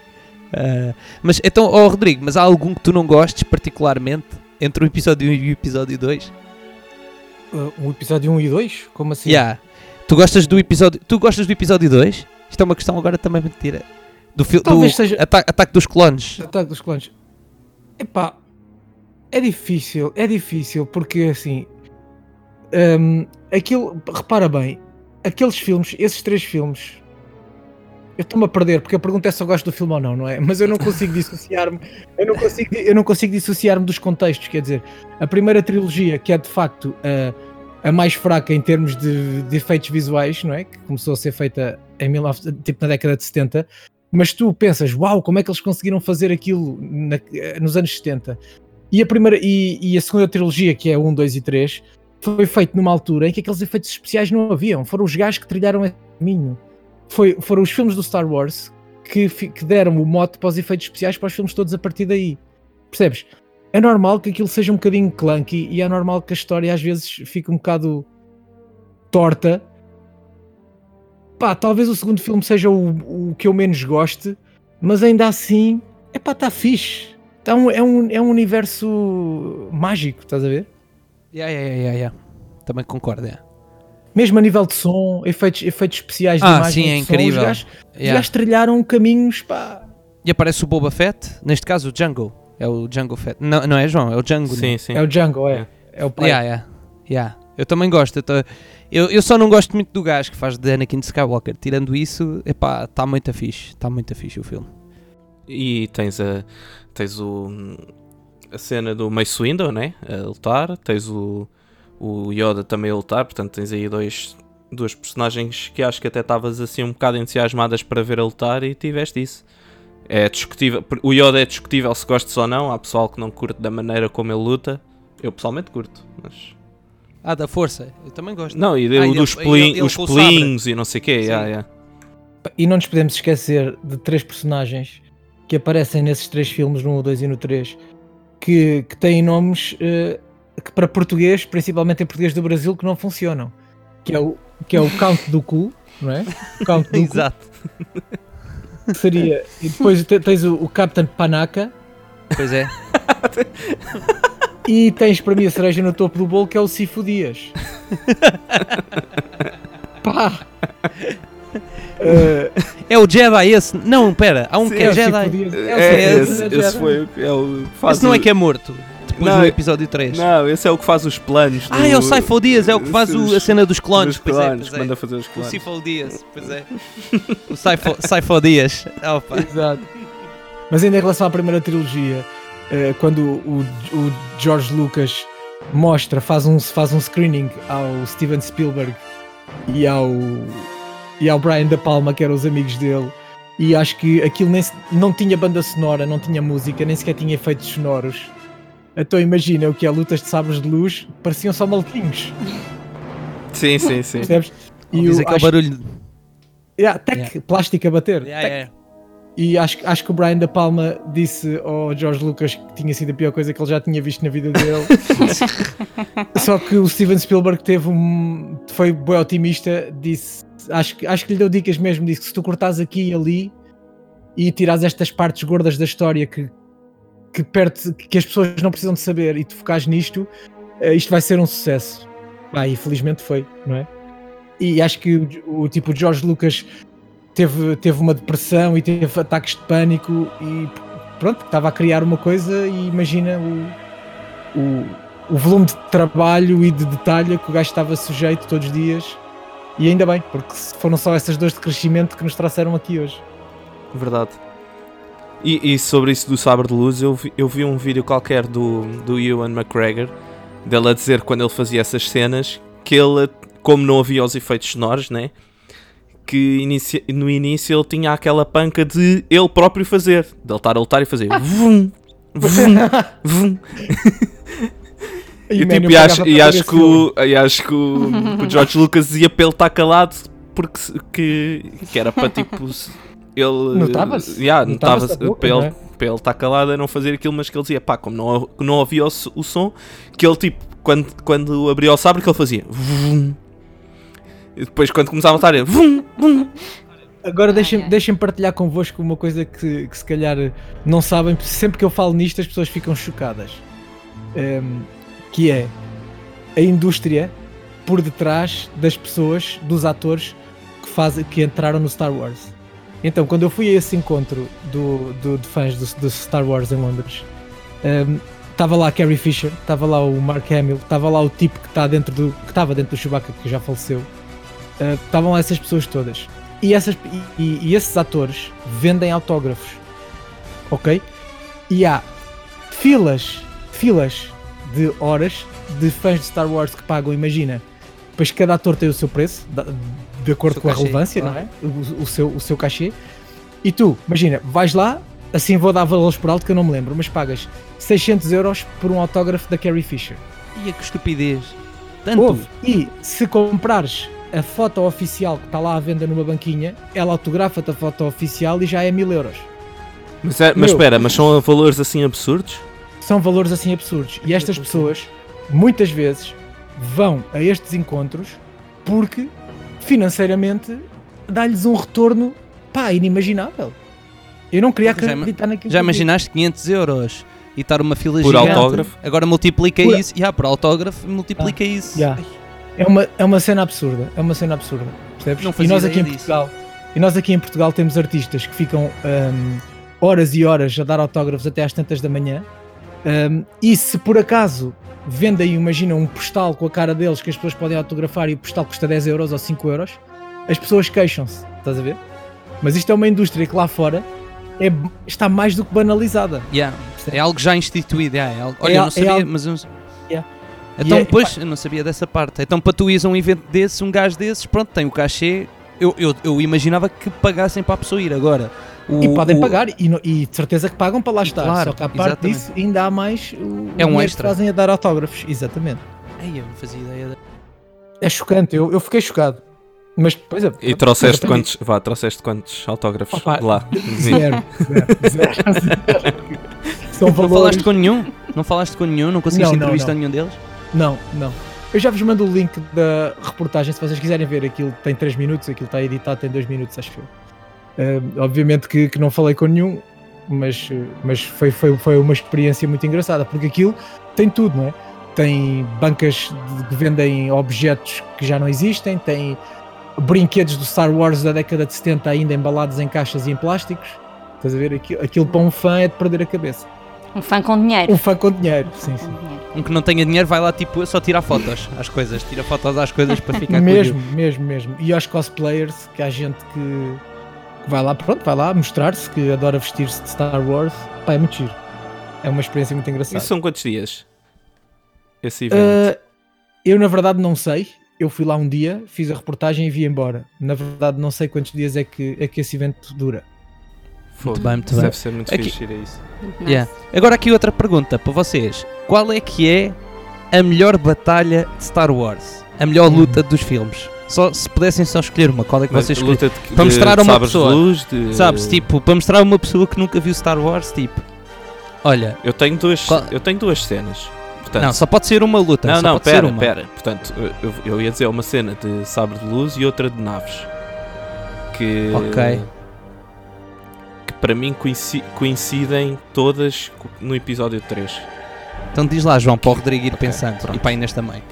Uh, mas então, oh Rodrigo, mas há algum que tu não gostes particularmente entre o episódio 1 e o episódio 2? Uh, um episódio 1 e 2? Como assim? Yeah. Tu gostas do episódio. Tu gostas do episódio 2? Isto é uma questão agora também mentira. Do filme do Talvez seja- ata- Ataque dos Clones. Ataque dos clones. Epá, é difícil, é difícil, porque assim, hum, aquilo, repara bem, aqueles filmes, esses três filmes, eu estou-me a perder, porque a pergunta é se eu gosto do filme ou não, não é? Mas eu não consigo dissociar-me, eu não consigo, eu não consigo dissociar-me dos contextos, quer dizer, a primeira trilogia, que é de facto a, a mais fraca em termos de, de efeitos visuais, não é? Que começou a ser feita em 19, tipo na década de 70, mas tu pensas, uau, como é que eles conseguiram fazer aquilo na- nos anos 70? E a primeira e, e a segunda trilogia, que é 1, 2 e 3, foi feito numa altura em que aqueles efeitos especiais não haviam. Foram os gajos que trilharam esse caminho. Foi, foram os filmes do Star Wars que, que deram o mote para os efeitos especiais para os filmes todos a partir daí. Percebes? É normal que aquilo seja um bocadinho clunky e é normal que a história às vezes fique um bocado torta. Pá, talvez o segundo filme seja o, o que eu menos goste, mas ainda assim, é pá, está fixe. Um, é, um, é um universo mágico, estás a ver? Yeah, yeah, yeah, yeah. Também concordo. é. Mesmo a nível de som, efeitos, efeitos especiais de Ah, imagem, sim, é de som, incrível. Os gajos, os Yeah. gajos trilharam caminhos, pá. E aparece o Boba Fett, neste caso o Django. É o Django Fett. Não, não é João, é o Django. Sim, né? sim. É o Django, é. É o pai. Yeah, yeah, yeah. Eu também gosto. Eu, tô- eu, eu só não gosto muito do gajo que faz de Anakin Skywalker. Tirando isso, epá, está muito fixe. Está muito fixe o filme. E tens a tens o a cena do Mace Windu, né? A lutar, tens o, o Yoda também a lutar, portanto tens aí dois duas personagens que acho que até estavas assim um bocado entusiasmadas para ver a lutar e tiveste isso. É discutível, o Yoda é discutível se gostes ou não, há pessoal que não curte da maneira como ele luta. Eu pessoalmente curto, mas Ah, da força. Eu também gosto. não, e Ah, e dos ele- pelin- ele- ele os pelinhos e não sei o quê, yeah, yeah. E não nos podemos esquecer de três personagens que aparecem nesses três filmes, no 1, 2 e no 3, que, que têm nomes eh, que para português, principalmente em português do Brasil, que não funcionam. Que é o, que é o Count do Cu, não é? O Count do Cu, Exato. que seria. E depois te- tens o, o Captain Panaca Pois é. e tens para mim a cereja no topo do bolo, que é o Sifo Dias. Pá! É o Jedi esse. Não, pera. Há um sim, que é, o Sifo Jedi. Dias. É, o Sifo esse, Dias, esse foi o que é o faz Esse não é o- que é morto. Depois Não, no é- episódio 3. Não, esse é o que faz os planos. Ah, é o Sifo Dias, é o que faz o- a cena dos clones. dos Pois é, clones, pois é. manda fazer os O clones. Sifo Dias, pois é. O Sifo, Sifo Dias. Opa. Exato. Mas ainda em relação à primeira trilogia, eh, quando o, o George Lucas mostra, faz um, faz um screening ao Steven Spielberg e ao, e ao Brian De Palma, que eram os amigos dele, e acho que aquilo nem, se- não tinha banda sonora, não tinha música, nem sequer tinha efeitos sonoros. Então imagina o que é lutas de sabres de luz, pareciam só maluquinhos, Sim, sim, sim. percebes? E Diz o, aquele acho, barulho. yeah, tec, plástico a bater. Yeah, yeah. E acho, acho que o Brian Da Palma disse ao George Lucas que tinha sido a pior coisa que ele já tinha visto na vida dele. Só que o Steven Spielberg teve um. foi bem otimista, disse. Acho, que- acho que lhe deu dicas mesmo, disse que se tu cortares aqui e ali e tirares estas partes gordas da história que, que, que as pessoas não precisam de saber e tu focares nisto, eh, isto vai ser um sucesso. Ah, e felizmente foi, não é? E acho que o, o tipo George Lucas teve, teve uma depressão e teve ataques de pânico e pronto, estava a criar uma coisa e imagina o, o, o volume de trabalho e de detalhe que o gajo estava sujeito todos os dias e ainda bem, porque foram só essas dores de crescimento que nos trouxeram aqui hoje. Verdade. E, e sobre isso do sabre de luz, eu vi, eu vi um vídeo qualquer do, do Ewan McGregor, dele a dizer quando ele fazia essas cenas, que ele, como não havia os efeitos sonoros, né? Que inici- no início ele tinha aquela panca de ele próprio fazer, de ele estar a lutar e fazer vum, vum, vum. E, o Manny tipo, e acho, e acho que, o, e acho que o, o George Lucas dizia para ele estar calado porque que, que era para tipo ele Notava-se. yeah, Notava-se notava-se a boca, para, ele, não é? para ele estar calado a não fazer aquilo, mas que ele dizia pá, como não, não ouvia o, o som, que ele tipo, quando, quando abria o sabre, que ele fazia vum. e depois quando começava a lutar, ele vum, vum. Agora deixem, Ah, é. deixem partilhar convosco uma coisa que, que se calhar não sabem, sempre que eu falo nisto as pessoas ficam chocadas. Ehm, que é a indústria por detrás das pessoas, dos atores que, fazem, que entraram no Star Wars. Então, quando eu fui a esse encontro do, do- de fãs do, do Star Wars em Londres, ehm, estava lá Carrie Fisher, estava lá o Mark Hamill, estava lá o tipo que está dentro do que estava dentro do Chewbacca que já faleceu. Estavam lá essas pessoas todas. E, essas, e- e esses atores vendem autógrafos. Ok? E há filas, filas de horas de fãs de Star Wars que pagam, imagina. Pois cada ator tem o seu preço, de acordo com a cachê, relevância, claro. não é? O, o seu, o seu cachê. E tu, imagina, vais lá, assim vou dar valores por alto que eu não me lembro, mas pagas 600 euros por um autógrafo da Carrie Fisher. Ia que estupidez. Tanto. Ouve, E se comprares a foto oficial que está lá à venda numa banquinha, ela autografa-te a foto oficial e já é mil euros. Mas, é- mas espera, mas são valores assim absurdos? São valores assim absurdos. E estas pessoas, muitas vezes, vão a estes encontros porque financeiramente dá-lhes um retorno pá, inimaginável. Eu não queria Já acreditar naquilo. Já que eu vi. imaginaste 500 euros e estar uma fila Por gigante? autógrafo? Agora multiplica Por- isso. Yeah, por autógrafo, multiplica isso. Yeah. É uma, é uma cena absurda. É uma cena absurda. Percebes? Não e nós aqui em disso. Portugal. E nós aqui em Portugal temos artistas que ficam hum, horas e horas a dar autógrafos até às tantas da manhã. Hum, e se por acaso vendem, imagina, um postal com a cara deles que as pessoas podem autografar e o postal custa 10 euros ou 5 euros, as pessoas queixam-se. Estás a ver? Mas isto é uma indústria que lá fora é, está mais do que banalizada. Yeah. É algo já instituído. yeah, é algo- Olha, É eu não é sabia, algo- mas. Eu... Yeah. Então, E é- pois, eu não sabia dessa parte. Então, para tu ires a um evento desses, um gajo desses, pronto, tem o cachê. Eu, eu, eu imaginava que pagassem para a pessoa ir. Agora, o- E podem o- pagar, e, e de certeza que pagam para lá estar. Claro, Só que à parte exatamente. disso, ainda há mais o É um dinheiro que extra. fazem a dar autógrafos. Exatamente. Ei, eu não fazia ideia. de- É chocante, eu, eu fiquei chocado. Mas, pois é. E trouxeste quantos, vá, trouxeste quantos autógrafos Opa, lá? Zero, zero, zero, zero. São Não valores. falaste com nenhum? Não falaste com nenhum? Não conseguiste Não, não, entrevistar não. nenhum deles? Não, não. Eu já vos mando o link da reportagem, se vocês quiserem ver. Aquilo tem 3 minutos, aquilo está editado, tem 2 minutos, acho eu. Eh, obviamente que, que não falei com nenhum, mas, mas foi, foi, foi uma experiência muito engraçada, porque aquilo tem tudo, não é? Tem bancas de- que vendem objetos que já não existem, tem brinquedos do Star Wars da década de 70 ainda embalados em caixas e em plásticos. Estás a ver? Aquilo, aquilo para um fã é de perder a cabeça. Um fã com dinheiro. Um fã com dinheiro, sim, sim. Com dinheiro. Um que não tenha dinheiro vai lá tipo só tirar fotos às coisas. Tira fotos às coisas para ficar mesmo, curioso. mesmo, mesmo. E aos cosplayers, que há gente que vai lá, pronto, vai lá mostrar-se, que adora vestir-se de Star Wars. Pá, é muito giro. É uma experiência muito engraçada. Isso são quantos dias? Esse evento? Ah, eu, na verdade, não sei. Eu fui lá um dia, fiz a reportagem e vi embora. Na verdade, não sei quantos dias é que, é que esse evento dura. Fogo. bem, muito bem. Deve ser muito Aqui- fixe ir a isso. Muito Yeah. Agora aqui outra pergunta para vocês. Qual é que é a melhor batalha de Star Wars? A melhor Hum. luta dos filmes? Só, se pudessem só escolher uma, qual é que Mas vocês escolhem? de, Para mostrar a uma pessoa. luz, de- Sabes, tipo, para mostrar a uma pessoa que nunca viu Star Wars, tipo, olha, Eu tenho duas, Qual- eu tenho duas cenas. Portanto, não, só pode ser uma luta. não, não, pode ser pera, uma. pera. Portanto, eu- eu, ia dizer uma cena de sabre de luz e outra de naves. Que, Ok. que para mim coinci- coincidem todas no episódio 3. Então diz lá, João, para o Rodrigo ir Ok, pensando. pronto. E para a Inês também.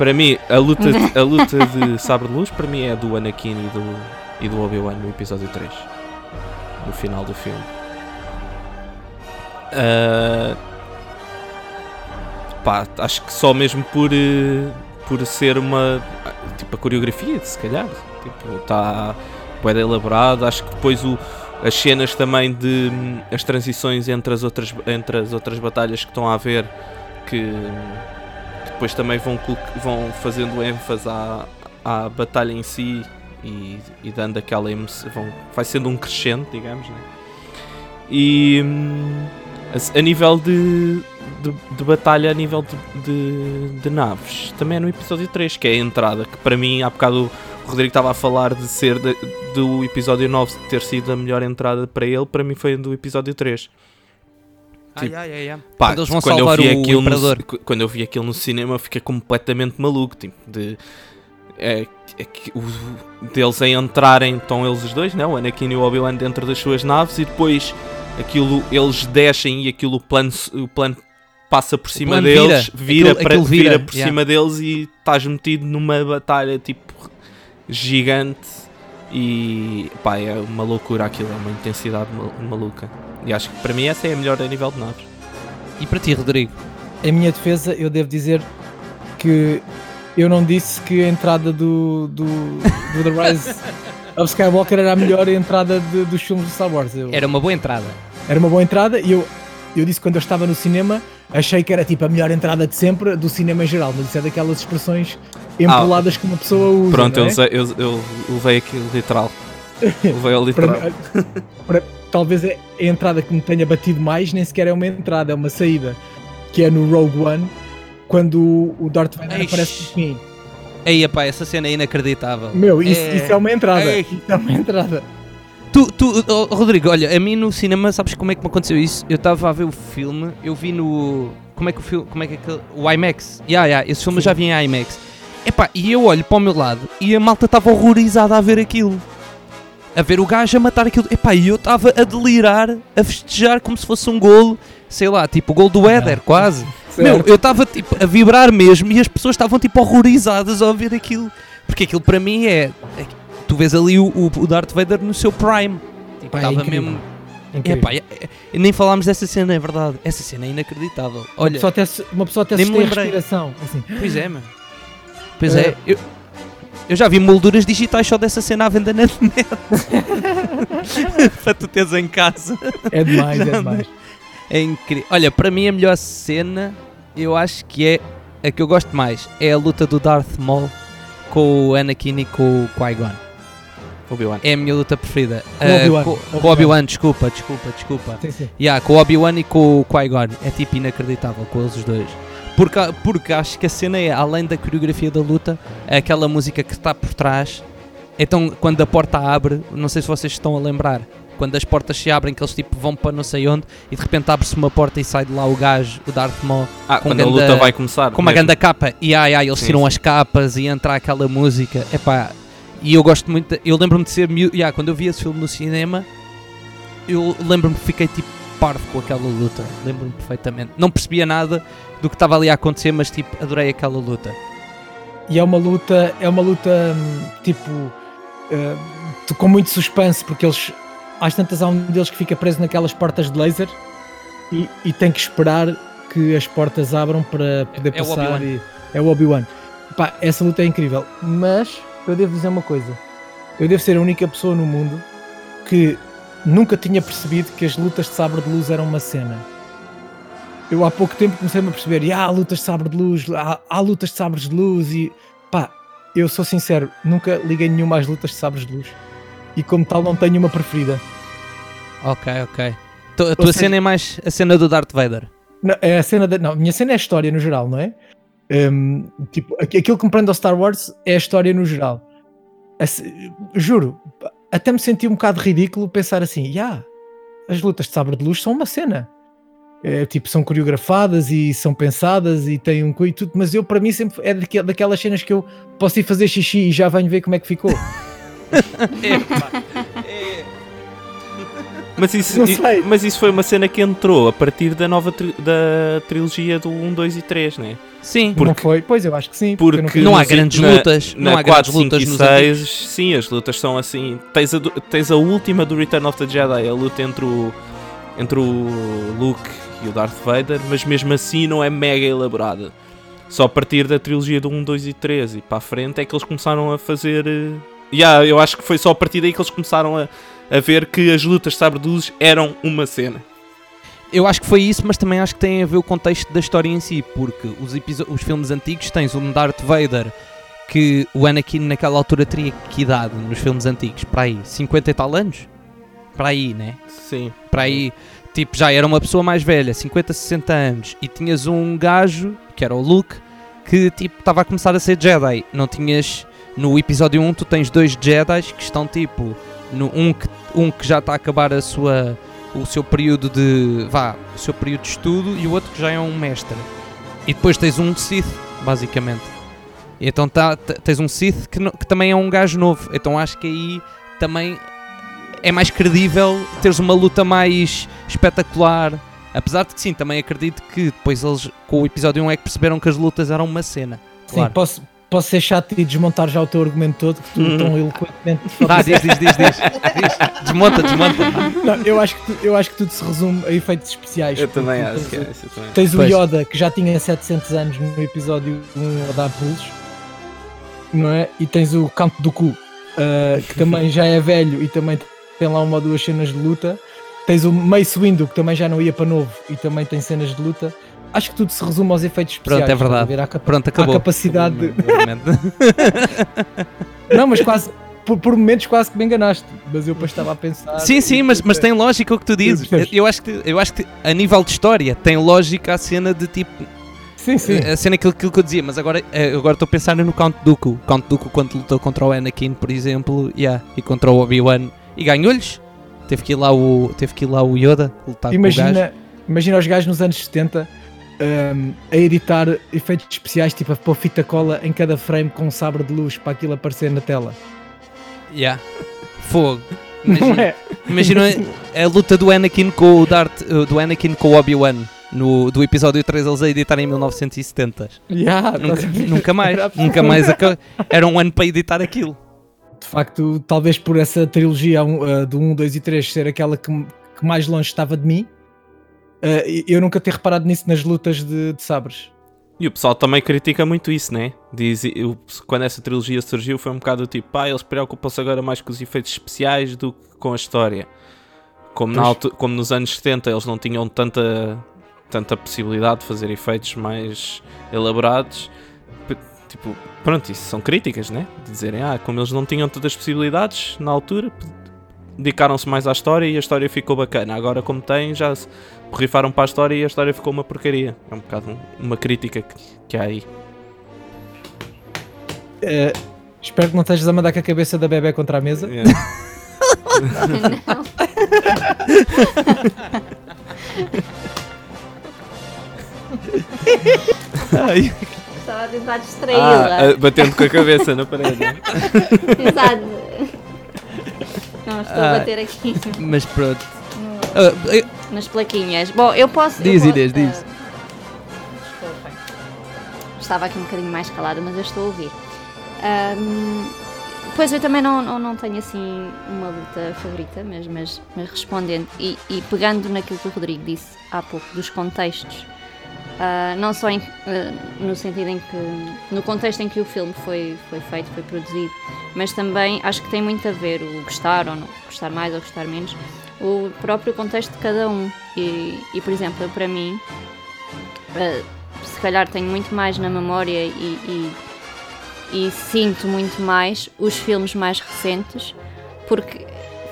Para mim, a luta, a luta de sabre de luz, para mim é do Anakin e do, e do Obi-Wan no episódio 3. No final do filme. Ah, pá, acho que só mesmo por, eh, por ser uma. Tipo, a coreografia, se calhar. Tipo, está bem elaborado. Acho que depois o, as cenas também de. hum, as transições entre as outras, entre as outras batalhas que estão a haver. Que, que depois também vão, vão fazendo ênfase à, à batalha em si e, e dando aquela emoção. Vai sendo um crescente, digamos, né? E hum, a, nível de, de, de batalha, a nível de, de, de naves, também é no episódio 3, que é a entrada, que para mim, há bocado o Rodrigo estava a falar de ser do episódio 9 ter sido a melhor entrada para ele, para mim foi do episódio 3. Tipo, ai, ai, ai. Pá, Quando eles vão quando salvar eu vi o aquilo Imperador. No, quando eu vi aquilo no cinema, eu fiquei completamente maluco. Tipo, de, é, é que o- deles a entrarem, estão eles os dois, né? o Anakin e o Obi-Wan dentro das suas naves, e depois aquilo, eles descem e aquilo, o plano, o plano passa por cima deles, vira. vira, Aquilo- para, aquilo vira, vira, por yeah. cima deles e estás metido numa batalha tipo gigante. E pá, é uma loucura aquilo, é uma intensidade ma- maluca. E acho que para mim essa é a melhor a nível de naves. E para ti, Rodrigo? Em minha defesa, eu devo dizer que eu não disse que a entrada do, do, do The Rise of Skywalker era a melhor entrada de- dos filmes de Star Wars. Eu- Era uma boa entrada. era uma boa entrada e eu, eu disse quando eu estava no cinema, achei que era tipo a melhor entrada de sempre do cinema em geral, mas isso é daquelas expressões empoladas que uma pessoa usa. Pronto, não eu, é? usei- eu, eu levei aquilo literal. levei ao literal. Para- para- talvez a a entrada que me tenha batido mais nem sequer é uma entrada, é uma saída, que é no Rogue One, quando o- Darth Vader Eish. aparece no fim. Ei, pá, essa cena é inacreditável. Meu, isso É. isso é uma entrada. Ei. Isso é uma entrada. Tu, tu, oh, Rodrigo, olha, a mim no cinema, sabes como é que me aconteceu isso? Eu estava a ver o filme, eu vi no. Como é que o filme. Como é que é aquele. O IMAX. Yeah, yeah, esse filme eu já vi em IMAX. Epá, e eu olho para o meu lado e a malta estava horrorizada a ver aquilo. A ver o gajo a matar aquilo. Epá, e eu estava a delirar, a festejar como se fosse um golo, sei lá, tipo o gol do Éder, quase. Meu, Certo. eu estava tipo a vibrar mesmo e as pessoas estavam tipo horrorizadas ao ver aquilo. Porque aquilo para mim é. É- tu vês ali o, o, Darth Vader no seu prime. Tipo, Pá, é estava incrível. mesmo. Incrível. Epá, é- é- nem falámos dessa cena, é verdade. Essa cena é inacreditável. uma, Olha, pessoa até, uma pessoa até nem me lembrei. respiração. Assim. pois é, mano. Pois É. é, eu, eu já vi molduras digitais só dessa cena à venda na net. Para tu teres em casa. É demais, é demais. É incrível. Olha, para mim a melhor cena, eu acho que é a que eu gosto mais. É a luta do Darth Maul com o Anakin e com o Qui-Gon. Obi-Wan. É a minha luta preferida. Com o Ah, Obi-Wan. com- Obi-Wan. com o Obi-Wan, desculpa, desculpa, desculpa. Sim, sim. Yeah, com o Obi-Wan e com o Qui-Gon. É tipo inacreditável com eles os dois. Porque, porque acho que a cena é, além da coreografia da luta, é aquela música que está por trás Então, quando a porta abre, não sei se vocês estão a lembrar, quando as portas se abrem, que eles tipo vão para não sei onde e de repente abre-se uma porta e sai de lá o gajo, o Darth Maul, Ah, com quando a ganda- luta vai começar. com uma mesmo. grande capa e ai ai, eles Sim, tiram sim. as capas e entra aquela música. Epá, e eu gosto muito, de- eu lembro-me de ser yeah, quando eu vi esse filme no cinema, eu lembro-me que fiquei tipo parvo com aquela luta, lembro-me perfeitamente. Não percebia nada do que estava ali a acontecer, mas tipo, adorei aquela luta. E é uma luta, é uma luta hum, tipo tu- com muito suspense, porque eles às tantas há um deles que fica preso naquelas portas de laser e, e tem que esperar que as portas abram para poder É passar. É o Obi-Wan. Pá, essa luta é incrível. Mas eu devo dizer uma coisa: eu devo ser a única pessoa no mundo que nunca tinha percebido que as lutas de sabre de luz eram uma cena. Eu há pouco tempo comecei-me a perceber, e há lutas de sabre de luz, há, há lutas de sabres de luz e pá, eu sou sincero, nunca liguei nenhuma às lutas de sabres de luz. E como tal não tenho uma preferida. Ok, ok. A tua seja- cena é mais a cena do Darth Vader. Não, é a cena da, não, minha cena é a história no geral, não é? Hum, tipo, aqu- aquilo que me prende ao Star Wars é a história no geral. A se- juro, até me senti um bocado ridículo pensar assim, já, as lutas de sabre de luz são uma cena. É, tipo, são coreografadas e são pensadas e têm um e tudo, mas eu para mim sempre é daque- daquelas cenas que eu posso ir fazer xixi e já venho ver como é que ficou. Mas isso, Não i- sei. mas isso foi uma cena que entrou a partir da nova tri- da trilogia do 1, 2 e 3, né? Sim, Porque- não foi? Pois eu acho que sim. Porque eu nunca- não há grandes na- lutas, não na há 4, grandes lutas 5 e nos 6, antigos. sim, as lutas são assim. Tens a, tens a última do Return of the Jedi, a luta entre o, entre o Luke e o Darth Vader, mas mesmo assim não é mega elaborada. Só a partir da trilogia do 1, 2 e 3 e para a frente é que eles começaram a fazer. eh, Yeah, eu acho que foi só a partir daí que eles começaram a, a ver que as lutas de sabre de luz eram uma cena. Eu acho que foi isso, mas também acho que tem a ver o contexto da história em si, porque os, os filmes antigos tens um Darth Vader que o Anakin naquela altura teria que idade nos filmes antigos? Para aí, 50 e tal anos? Para aí, né? Sim. Para aí, tipo, já era uma pessoa mais velha, 50, 60 anos, e tinhas um gajo, que era o Luke, que tipo, estava a começar a ser Jedi. Não tinhas, no episódio 1 tu tens dois Jedi que estão tipo, no, um, que, um que já está a acabar a sua, o seu período de, vá, o seu período de estudo, e o outro que já é um mestre. E depois tens um Sith, basicamente. E então tá, tens um Sith que, no- que também é um gajo novo. Então acho que aí também é mais credível teres uma luta mais espetacular. Apesar de que sim, também acredito que depois eles com o episódio 1 é que perceberam que as lutas eram uma cena. Sim, Claro. posso, posso ser chato e desmontar já o teu argumento todo, que tu Uhum. tão eloquentemente Tá, diz, diz, diz, diz, diz. Desmonta, desmonta. Não, eu acho, que tu- eu acho que tudo se resume a efeitos especiais. Eu também acho que tens, é isso. também. tens o Pois. Yoda que já tinha 700 anos no episódio 1 a dar pulos, não é? E tens o Canto do Cu, ah, que também já é velho e também tem lá uma ou duas cenas de luta. Tens o Mace Windu, que também já não ia para novo e também tem cenas de luta. Acho que tudo se resume aos efeitos especiais. Pronto, é a verdade. capa- Pronto, acabou. há capacidade de... Não, mas quase... Por, por momentos quase que me enganaste, mas eu depois estava a pensar... Sim, sim, mas, mas tem lógica o que tu dizes. Eu acho, que, eu acho que a nível de história tem lógica a cena de tipo. Sim, sim. A cena aquilo, aquilo que eu dizia, mas agora eh, agora estou a pensar no Count Dooku. Count Dooku quando lutou contra o Anakin, por exemplo, yeah, e contra o Obi-Wan e ganhou-lhes. Teve que ir lá o, teve que ir lá o Yoda lutar com o gajo. Imagina, imagina os gajos nos anos 70 um, a editar efeitos especiais, tipo a pôr fita cola em cada frame com um sabre de luz para aquilo aparecer na tela. Yeah. Fogo. Imagina, é? imagina a, a luta do Anakin com o Darth, uh, do Anakin com o Obi-Wan no do episódio 3 eles a editar em 1970. Yeah, Nunca, estás a ver? nunca mais, Era nunca mais era um ano para editar aquilo. De facto, talvez por essa trilogia uh, do 1, 2 e 3 ser aquela que, que mais longe estava de mim, uh, eu nunca ter reparado nisso nas lutas de, de sabres. E o pessoal também critica muito isso, né? Diz, o- quando essa trilogia surgiu foi um bocado tipo, pá, eles preocupam-se agora mais com os efeitos especiais do que com a história. Como, na Pois. altu- como nos anos 70 eles não tinham tanta, tanta possibilidade de fazer efeitos mais elaborados. Tipo, pronto, isso são críticas, né? De dizerem, ah, como eles não tinham tantas possibilidades na altura, dedicaram-se mais à história e a história ficou bacana. Agora, como têm, já borrifaram para a história e a história ficou uma porcaria. É um bocado um- uma crítica que, que há aí. Uh, Espero que não estejas a mandar com a cabeça da bebê contra a mesa. Yeah. Ai, Estava a tentar Ah, distraí-la. ah, batendo com a cabeça na parede. Exato. Não, estou a Ah. bater aqui mas pronto. eh, nas plaquinhas. Bom, eu posso. Diz, eu po- Inês, diz. ah, desculpem. Estava aqui um bocadinho mais calada, mas eu estou a ouvir. Ahm, pois eu também não, não, não tenho assim uma luta favorita, mas, mas, mas respondendo e, e pegando naquilo que o Rodrigo disse há pouco dos contextos, ah, não só em- ah, no sentido em que no contexto em que o filme foi, foi feito, foi produzido, mas também acho que tem muito a ver o gostar ou não, gostar mais ou gostar menos, o próprio contexto de cada um. E, e por exemplo, para mim, eh, se calhar tenho muito mais na memória e, e- e sinto muito mais os filmes mais recentes, porque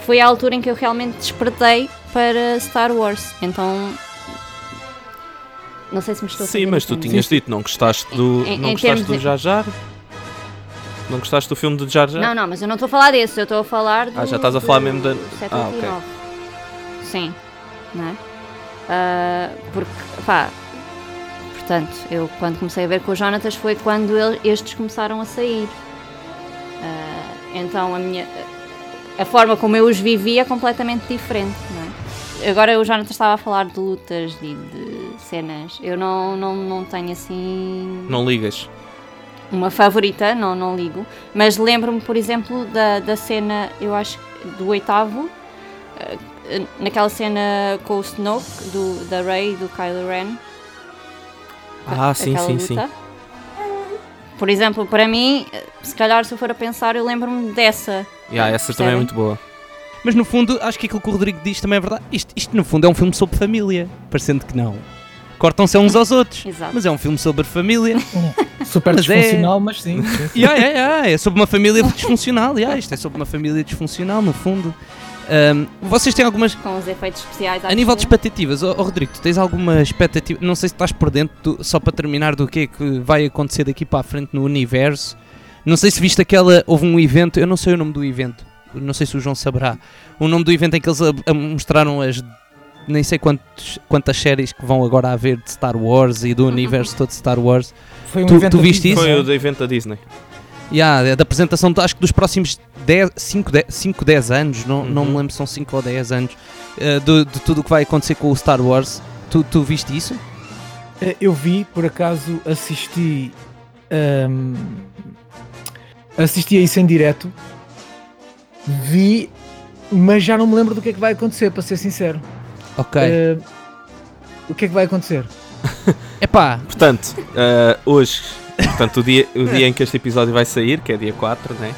foi a altura em que eu realmente despertei para Star Wars. Então. Não sei se me estou a Sim, mas tu tinhas dito não gostaste do, Em- não em gostaste do de- Jar Jar? Não gostaste do filme do Jar Jar? Não, não, mas eu não estou a falar desse, eu estou a falar do. Ah, já estás a falar mesmo da- Ah, 789. Sim, não é? Ah, porque, pá, portanto, eu quando comecei a ver com o Jonatas foi quando ele- estes começaram a sair. Ah, então a minha. A forma como eu os vivi é completamente diferente, não é? Agora o Jonatas estava a falar de lutas e de cenas. Eu não, não, não tenho assim Não ligas. uma favorita, não, não ligo, mas lembro-me, por exemplo, da, da cena, eu acho, do oitavo, eh, naquela cena com o Snoke, do, da Rey e do Kylo Ren. Ah, sim, sim, sim. luta. Por exemplo, para mim, se calhar se eu for a pensar, eu lembro-me dessa. Yeah, essa também é muito boa. Mas no fundo, acho que aquilo que o Rodrigo diz também é verdade. Isto, isto no fundo é um filme sobre família, parecendo que não. Cortam-se uns aos outros. Exato. Mas é um filme sobre família. Super Mas é- disfuncional, mas sim. sim, sim. yeah, yeah, yeah, é sobre uma família disfuncional. Yeah, isto é sobre uma família disfuncional, no fundo. Ahm, vocês têm algumas. Com os efeitos especiais. A nível de expectativas, oh, oh, Rodrigo, tu tens alguma expectativa? Não sei se estás por dentro, do- só para terminar, do que é que vai acontecer daqui para a frente no universo. Não sei se viste aquela. Houve um evento, eu não sei o nome do evento, não sei se o João saberá. O nome do evento em que eles a- a- mostraram as. Nem sei quantos, quantas séries que vão agora haver de Star Wars e do universo todo de Star Wars. Foi um Tu- evento tu da viste Disney, isso? Foi o do evento da Disney. Yeah, da apresentação, acho que dos próximos 5, 10 anos, não, não me Uhum. lembro se são 5 ou 10 anos, eh, de, de tudo o que vai acontecer com o Star Wars. Tu, tu viste isso? Eh, Eu vi, por acaso, assisti. ahm, assisti a isso em direto. Vi, mas já não me lembro do que é que vai acontecer, para ser sincero. Ok. Eh, o que é que vai acontecer? Epá, Portanto, hoje, portanto, o dia, o dia em que este episódio vai sair, que é dia 4, né?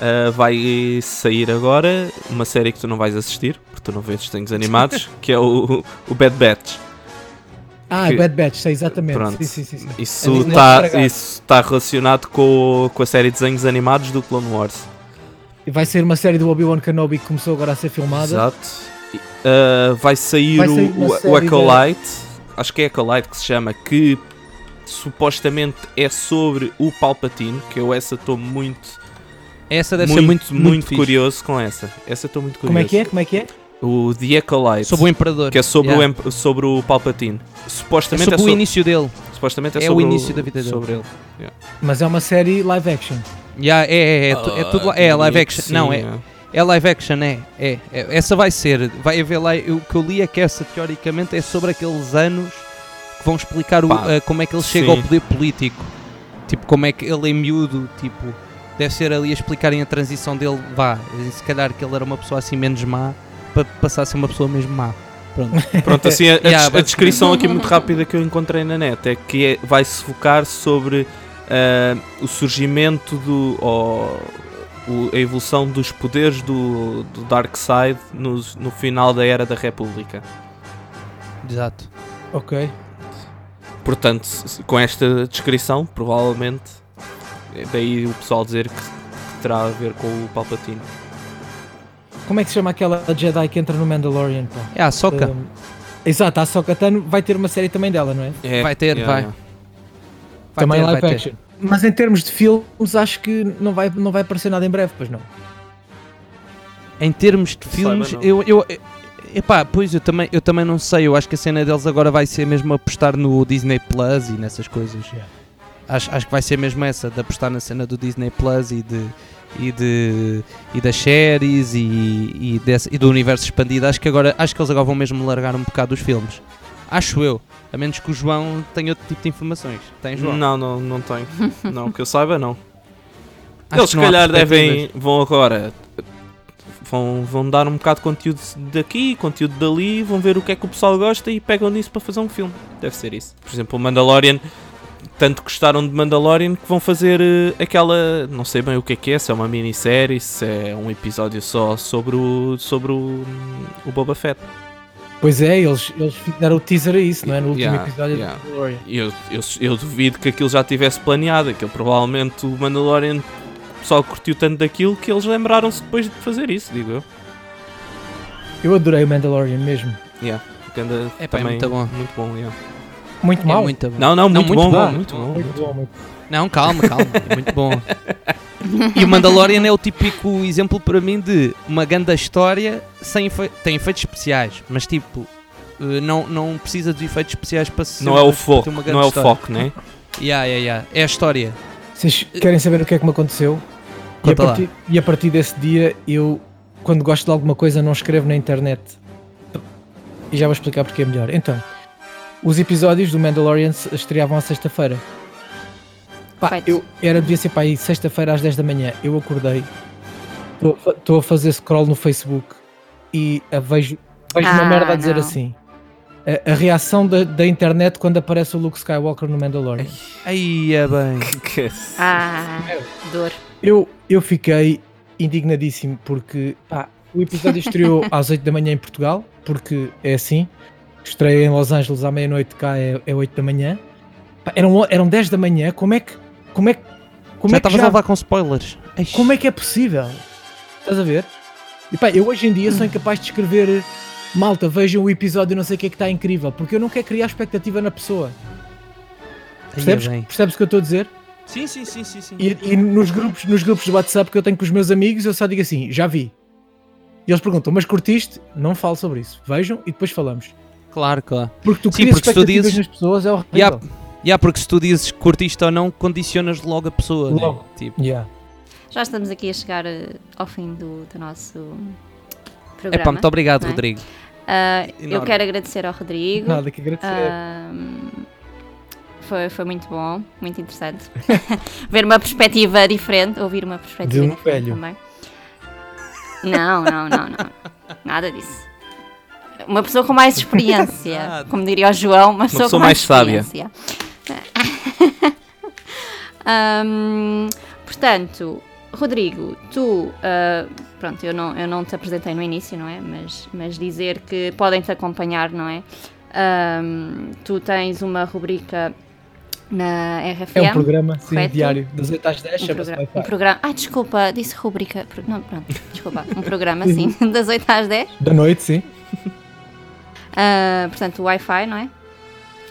Ah, vai sair agora uma série que tu não vais assistir, porque tu não vês desenhos animados, que é o, o Bad Batch. Ah, Que- Bad Batch, sei exatamente. Pronto. Sim, sim, sim. Isso É está tá relacionado com, com a série de desenhos animados do Clone Wars. E Vai ser uma série do Obi-Wan Kenobi que começou agora a ser filmada. Exato. Ah, vai sair, Vai sair o, o, o Acolyte, acho que é Acolyte que se chama, que supostamente é sobre o Palpatine, que eu essa estou muito, essa deve muito, ser muito, muito, muito, curioso com essa. Essa estou muito curioso. Como é que é? Como é que é? O The Acolyte, Sobre o Imperador. que é sobre, Yeah. o, sobre o Palpatine. É Supostamente sobre é, o so- início dele. supostamente é, é o sobre início da vida dele. sobre ele. Mas é uma série live action. Yeah, é, é, é, tu- é tudo lá- é live action. Não, é, Sim, é live action, é, é, é. Essa vai ser. Vai haver lá. O que eu li é que essa teoricamente é sobre aqueles anos vão explicar o, eh, como é que ele chega ao sim. poder político. Tipo, como é que ele é miúdo. Tipo, deve ser ali a explicarem a transição dele. Vá, se calhar que ele era uma pessoa assim menos má para passar a ser uma pessoa mesmo má. Pronto. Pronto, assim, a, a Yeah, des- a but- descrição aqui muito rápida que eu encontrei na net é que é- vai-se focar sobre ah, o surgimento do. ou o- a evolução dos poderes do, do Darkseid no, no final da Era da República. Exato. Ok. Portanto, com esta descrição, provavelmente, é daí o pessoal dizer que, terá a ver com o Palpatine. Como é que se chama aquela Jedi que entra no Mandalorian? Pá? É a Soca. Um, exato, a Tano vai ter uma série também dela, não é? É, Vai ter, yeah, vai. yeah. Vai também ter, live vai ter. action. mas em termos de filmes, acho que não vai, não vai aparecer nada em breve, pois não. Em termos de Saiba, filmes, eu, eu, epá, pois eu também, eu também não sei. Eu acho que a cena deles agora vai ser mesmo apostar no Disney Plus e nessas coisas. Yeah. Acho, acho que vai ser mesmo essa, de apostar na cena do Disney Plus e de. E, de, e das séries e, e, desse- e do universo expandido, acho que agora acho que eles agora vão mesmo largar um bocado os filmes. Acho eu, a menos que o João tenha outro tipo de informações. Tem João? Não, não, não tenho. Não, que eu saiba, não. Acho Eles se calhar devem. vão agora. Vão, vão dar um bocado de conteúdo daqui, conteúdo dali, vão ver o que é que o pessoal gosta e pegam nisso para fazer um filme. Deve ser isso. Por exemplo, o Mandalorian. Tanto gostaram de Mandalorian que vão fazer eh, aquela. Não sei bem o que é que é, se é uma minissérie, se é um episódio só sobre o. sobre o. o Boba Fett. Pois é, eles, eles deram o teaser a isso, não é? No último Yeah, episódio yeah. do Mandalorian. Eu, eu, eu duvido que aquilo já tivesse planeado, aquilo provavelmente o Mandalorian pessoal curtiu tanto daquilo que eles lembraram-se depois de fazer isso, digo eu. Eu adorei o Mandalorian mesmo. Que anda É pá, é também muito bom. Muito bom, yeah. Muito É mal. muito bom. Não, não, Não, muito, muito bom, bom. muito bom. Muito bom, muito Não, calma, calma. é muito bom. E o Mandalorian é o típico exemplo para mim de uma grande história sem efe... tem efeitos especiais, mas tipo, eh, não, não precisa de efeitos especiais para ser Não é o foco, não é o história. foco, né? Yeah, yeah, yeah. É a história. Vocês querem saber o que é que me aconteceu? E a, partir, e a partir desse dia, eu, quando gosto de alguma coisa, não escrevo na internet. E já vou explicar porque é melhor. Então, os episódios do Mandalorian se- estreavam à sexta-feira. Pá, eu era, devia ser para aí sexta-feira às 10 da manhã. Eu acordei, estou a fazer scroll no Facebook e a vejo, vejo uma Ah, merda a dizer não. assim. A, a reação da, da internet quando aparece o Luke Skywalker no Mandalorian. Aí é bem. Que- Ah, dor. Eu, eu fiquei indignadíssimo porque pá, o episódio estreou às 8 da manhã em Portugal, porque é assim. Estreia em Los Angeles à meia-noite, cá é, é 8 da manhã. Pá, eram, eram 10 da manhã, como é que. Como é que. Como já é estavas já, a levar com spoilers. Como é que é possível? Estás a ver? E pá, eu hoje em dia sou incapaz de escrever malta, vejam o episódio, não sei o que é que está incrível, porque eu não quero criar expectativa na pessoa. é Percebes? Percebes o que eu estou a dizer? Sim, sim, sim, sim, sim. E, e nos, grupos, nos grupos de WhatsApp que eu tenho com os meus amigos, eu só digo assim: já vi. E eles perguntam, mas curtiste? Não falo sobre isso. Vejam e depois falamos. Claro, claro. Porque tu crias porque se tu expectativas dizes- nas pessoas, é horrível. Yeah, yeah, porque se tu dizes que curtiste ou não, condicionas logo a pessoa. né? Logo. Tipo, Yeah. Já estamos aqui a chegar eh, ao fim do, do nosso é programa. pá, muito obrigado, é? Rodrigo. Ah, eu quero agradecer ao Rodrigo. Nada que agradecer. Ahm, foi, foi muito bom, muito interessante. Ver uma perspectiva diferente, ouvir uma perspectiva De um diferente velho. também. Não, não, não, não. Nada disso. Uma pessoa com mais experiência. Como diria o João, uma pessoa, pessoa com mais, mais sábia. experiência. Ahm, portanto, Rodrigo, tu, ah, pronto, eu não, eu não te apresentei no início, não é? Mas, mas dizer que podem te acompanhar, não é? Ahm, tu tens uma rubrica na RFM. É um programa sim, correto? diário, das 8 às 10, Um, chama-se um programa. Ah, desculpa, disse rubrica. Não, pronto, desculpa. Um programa, sim, das 8 às 10. Da noite, sim. Ah, portanto, o Wi-Fi, não é?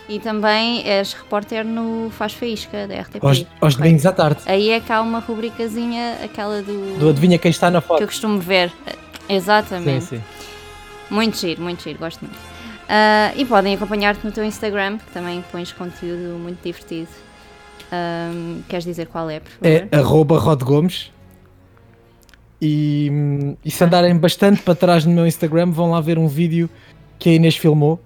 E também és repórter no Faz Faísca da RTP. Aos, aos domingos à tarde. Aí é que há uma rubricazinha, aquela do. Do Adivinha quem está na que foto. eu costumo ver. Exatamente. Sim, sim. Muito giro, muito giro, gosto muito. Ah, e podem acompanhar-te no teu Instagram, que também pões conteúdo muito divertido. Ahm, queres dizer qual é, por favor? É arroba Rod Gomes. E, e se andarem bastante para trás no meu Instagram, vão lá ver um vídeo que a Inês filmou.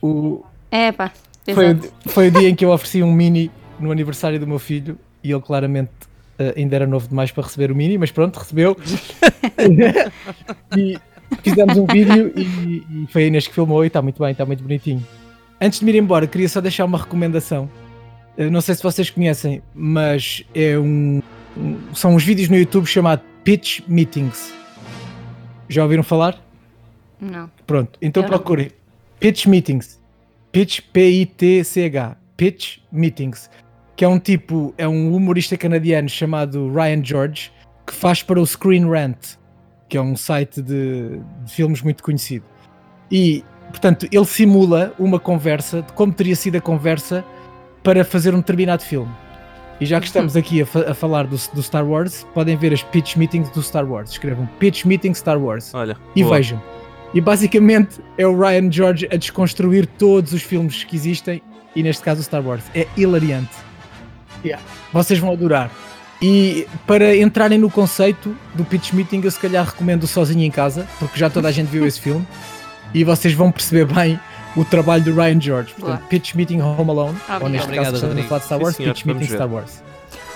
O, É, pá. Foi, foi o dia em que eu ofereci um mini no aniversário do meu filho e ele claramente eh, ainda era novo demais para receber o mini, mas pronto, recebeu. e fizemos um vídeo e, e foi a Inês que filmou e está muito bem, está muito bonitinho. Antes de me ir embora, queria só deixar uma recomendação. Eh, não sei se vocês conhecem, mas é um, um- são uns vídeos no YouTube chamado Pitch Meetings. Já ouviram falar? Não. Pronto, então Eu não. procurem Pitch Meetings. Pitch, P-I-T-C-H. Pitch Meetings. Que é um tipo, é um humorista canadiano chamado Ryan George que faz para o Screen Rant, que é um site de, de filmes muito conhecido. E, portanto, ele simula uma conversa de como teria sido a conversa para fazer um determinado filme. E já que estamos aqui a, fa- a falar do, do Star Wars, podem ver as pitch meetings do Star Wars. Escrevam pitch meeting Star Wars Olha, e boa. vejam. E basicamente é o Ryan George a desconstruir todos os filmes que existem e neste caso o Star Wars. É hilariante. Yeah. Vocês vão adorar. E para entrarem no conceito do pitch meeting, eu se calhar recomendo Sozinho em Casa, porque já toda a gente viu esse filme e vocês vão perceber bem o trabalho do Ryan George. Portanto, pitch meeting Home Alone, ou neste Obrigado, caso, estamos a Rodrigo. falar de Star Sim, Wars, senhor, pitch meeting ver. Star Wars.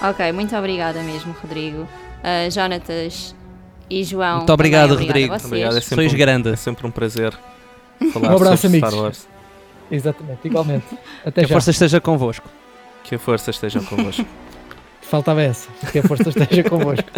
Ok, muito obrigada mesmo, Rodrigo. Uh, Jonatas e João. Muito obrigado, também Rodrigo. a. Obrigado, é sempre, Sois um, grande. é sempre um prazer falar Um abraço, sobre amigos. Star Wars. Exatamente, igualmente. Até Que a já. força esteja convosco. Que a força esteja convosco. Faltava essa. Que a força esteja convosco.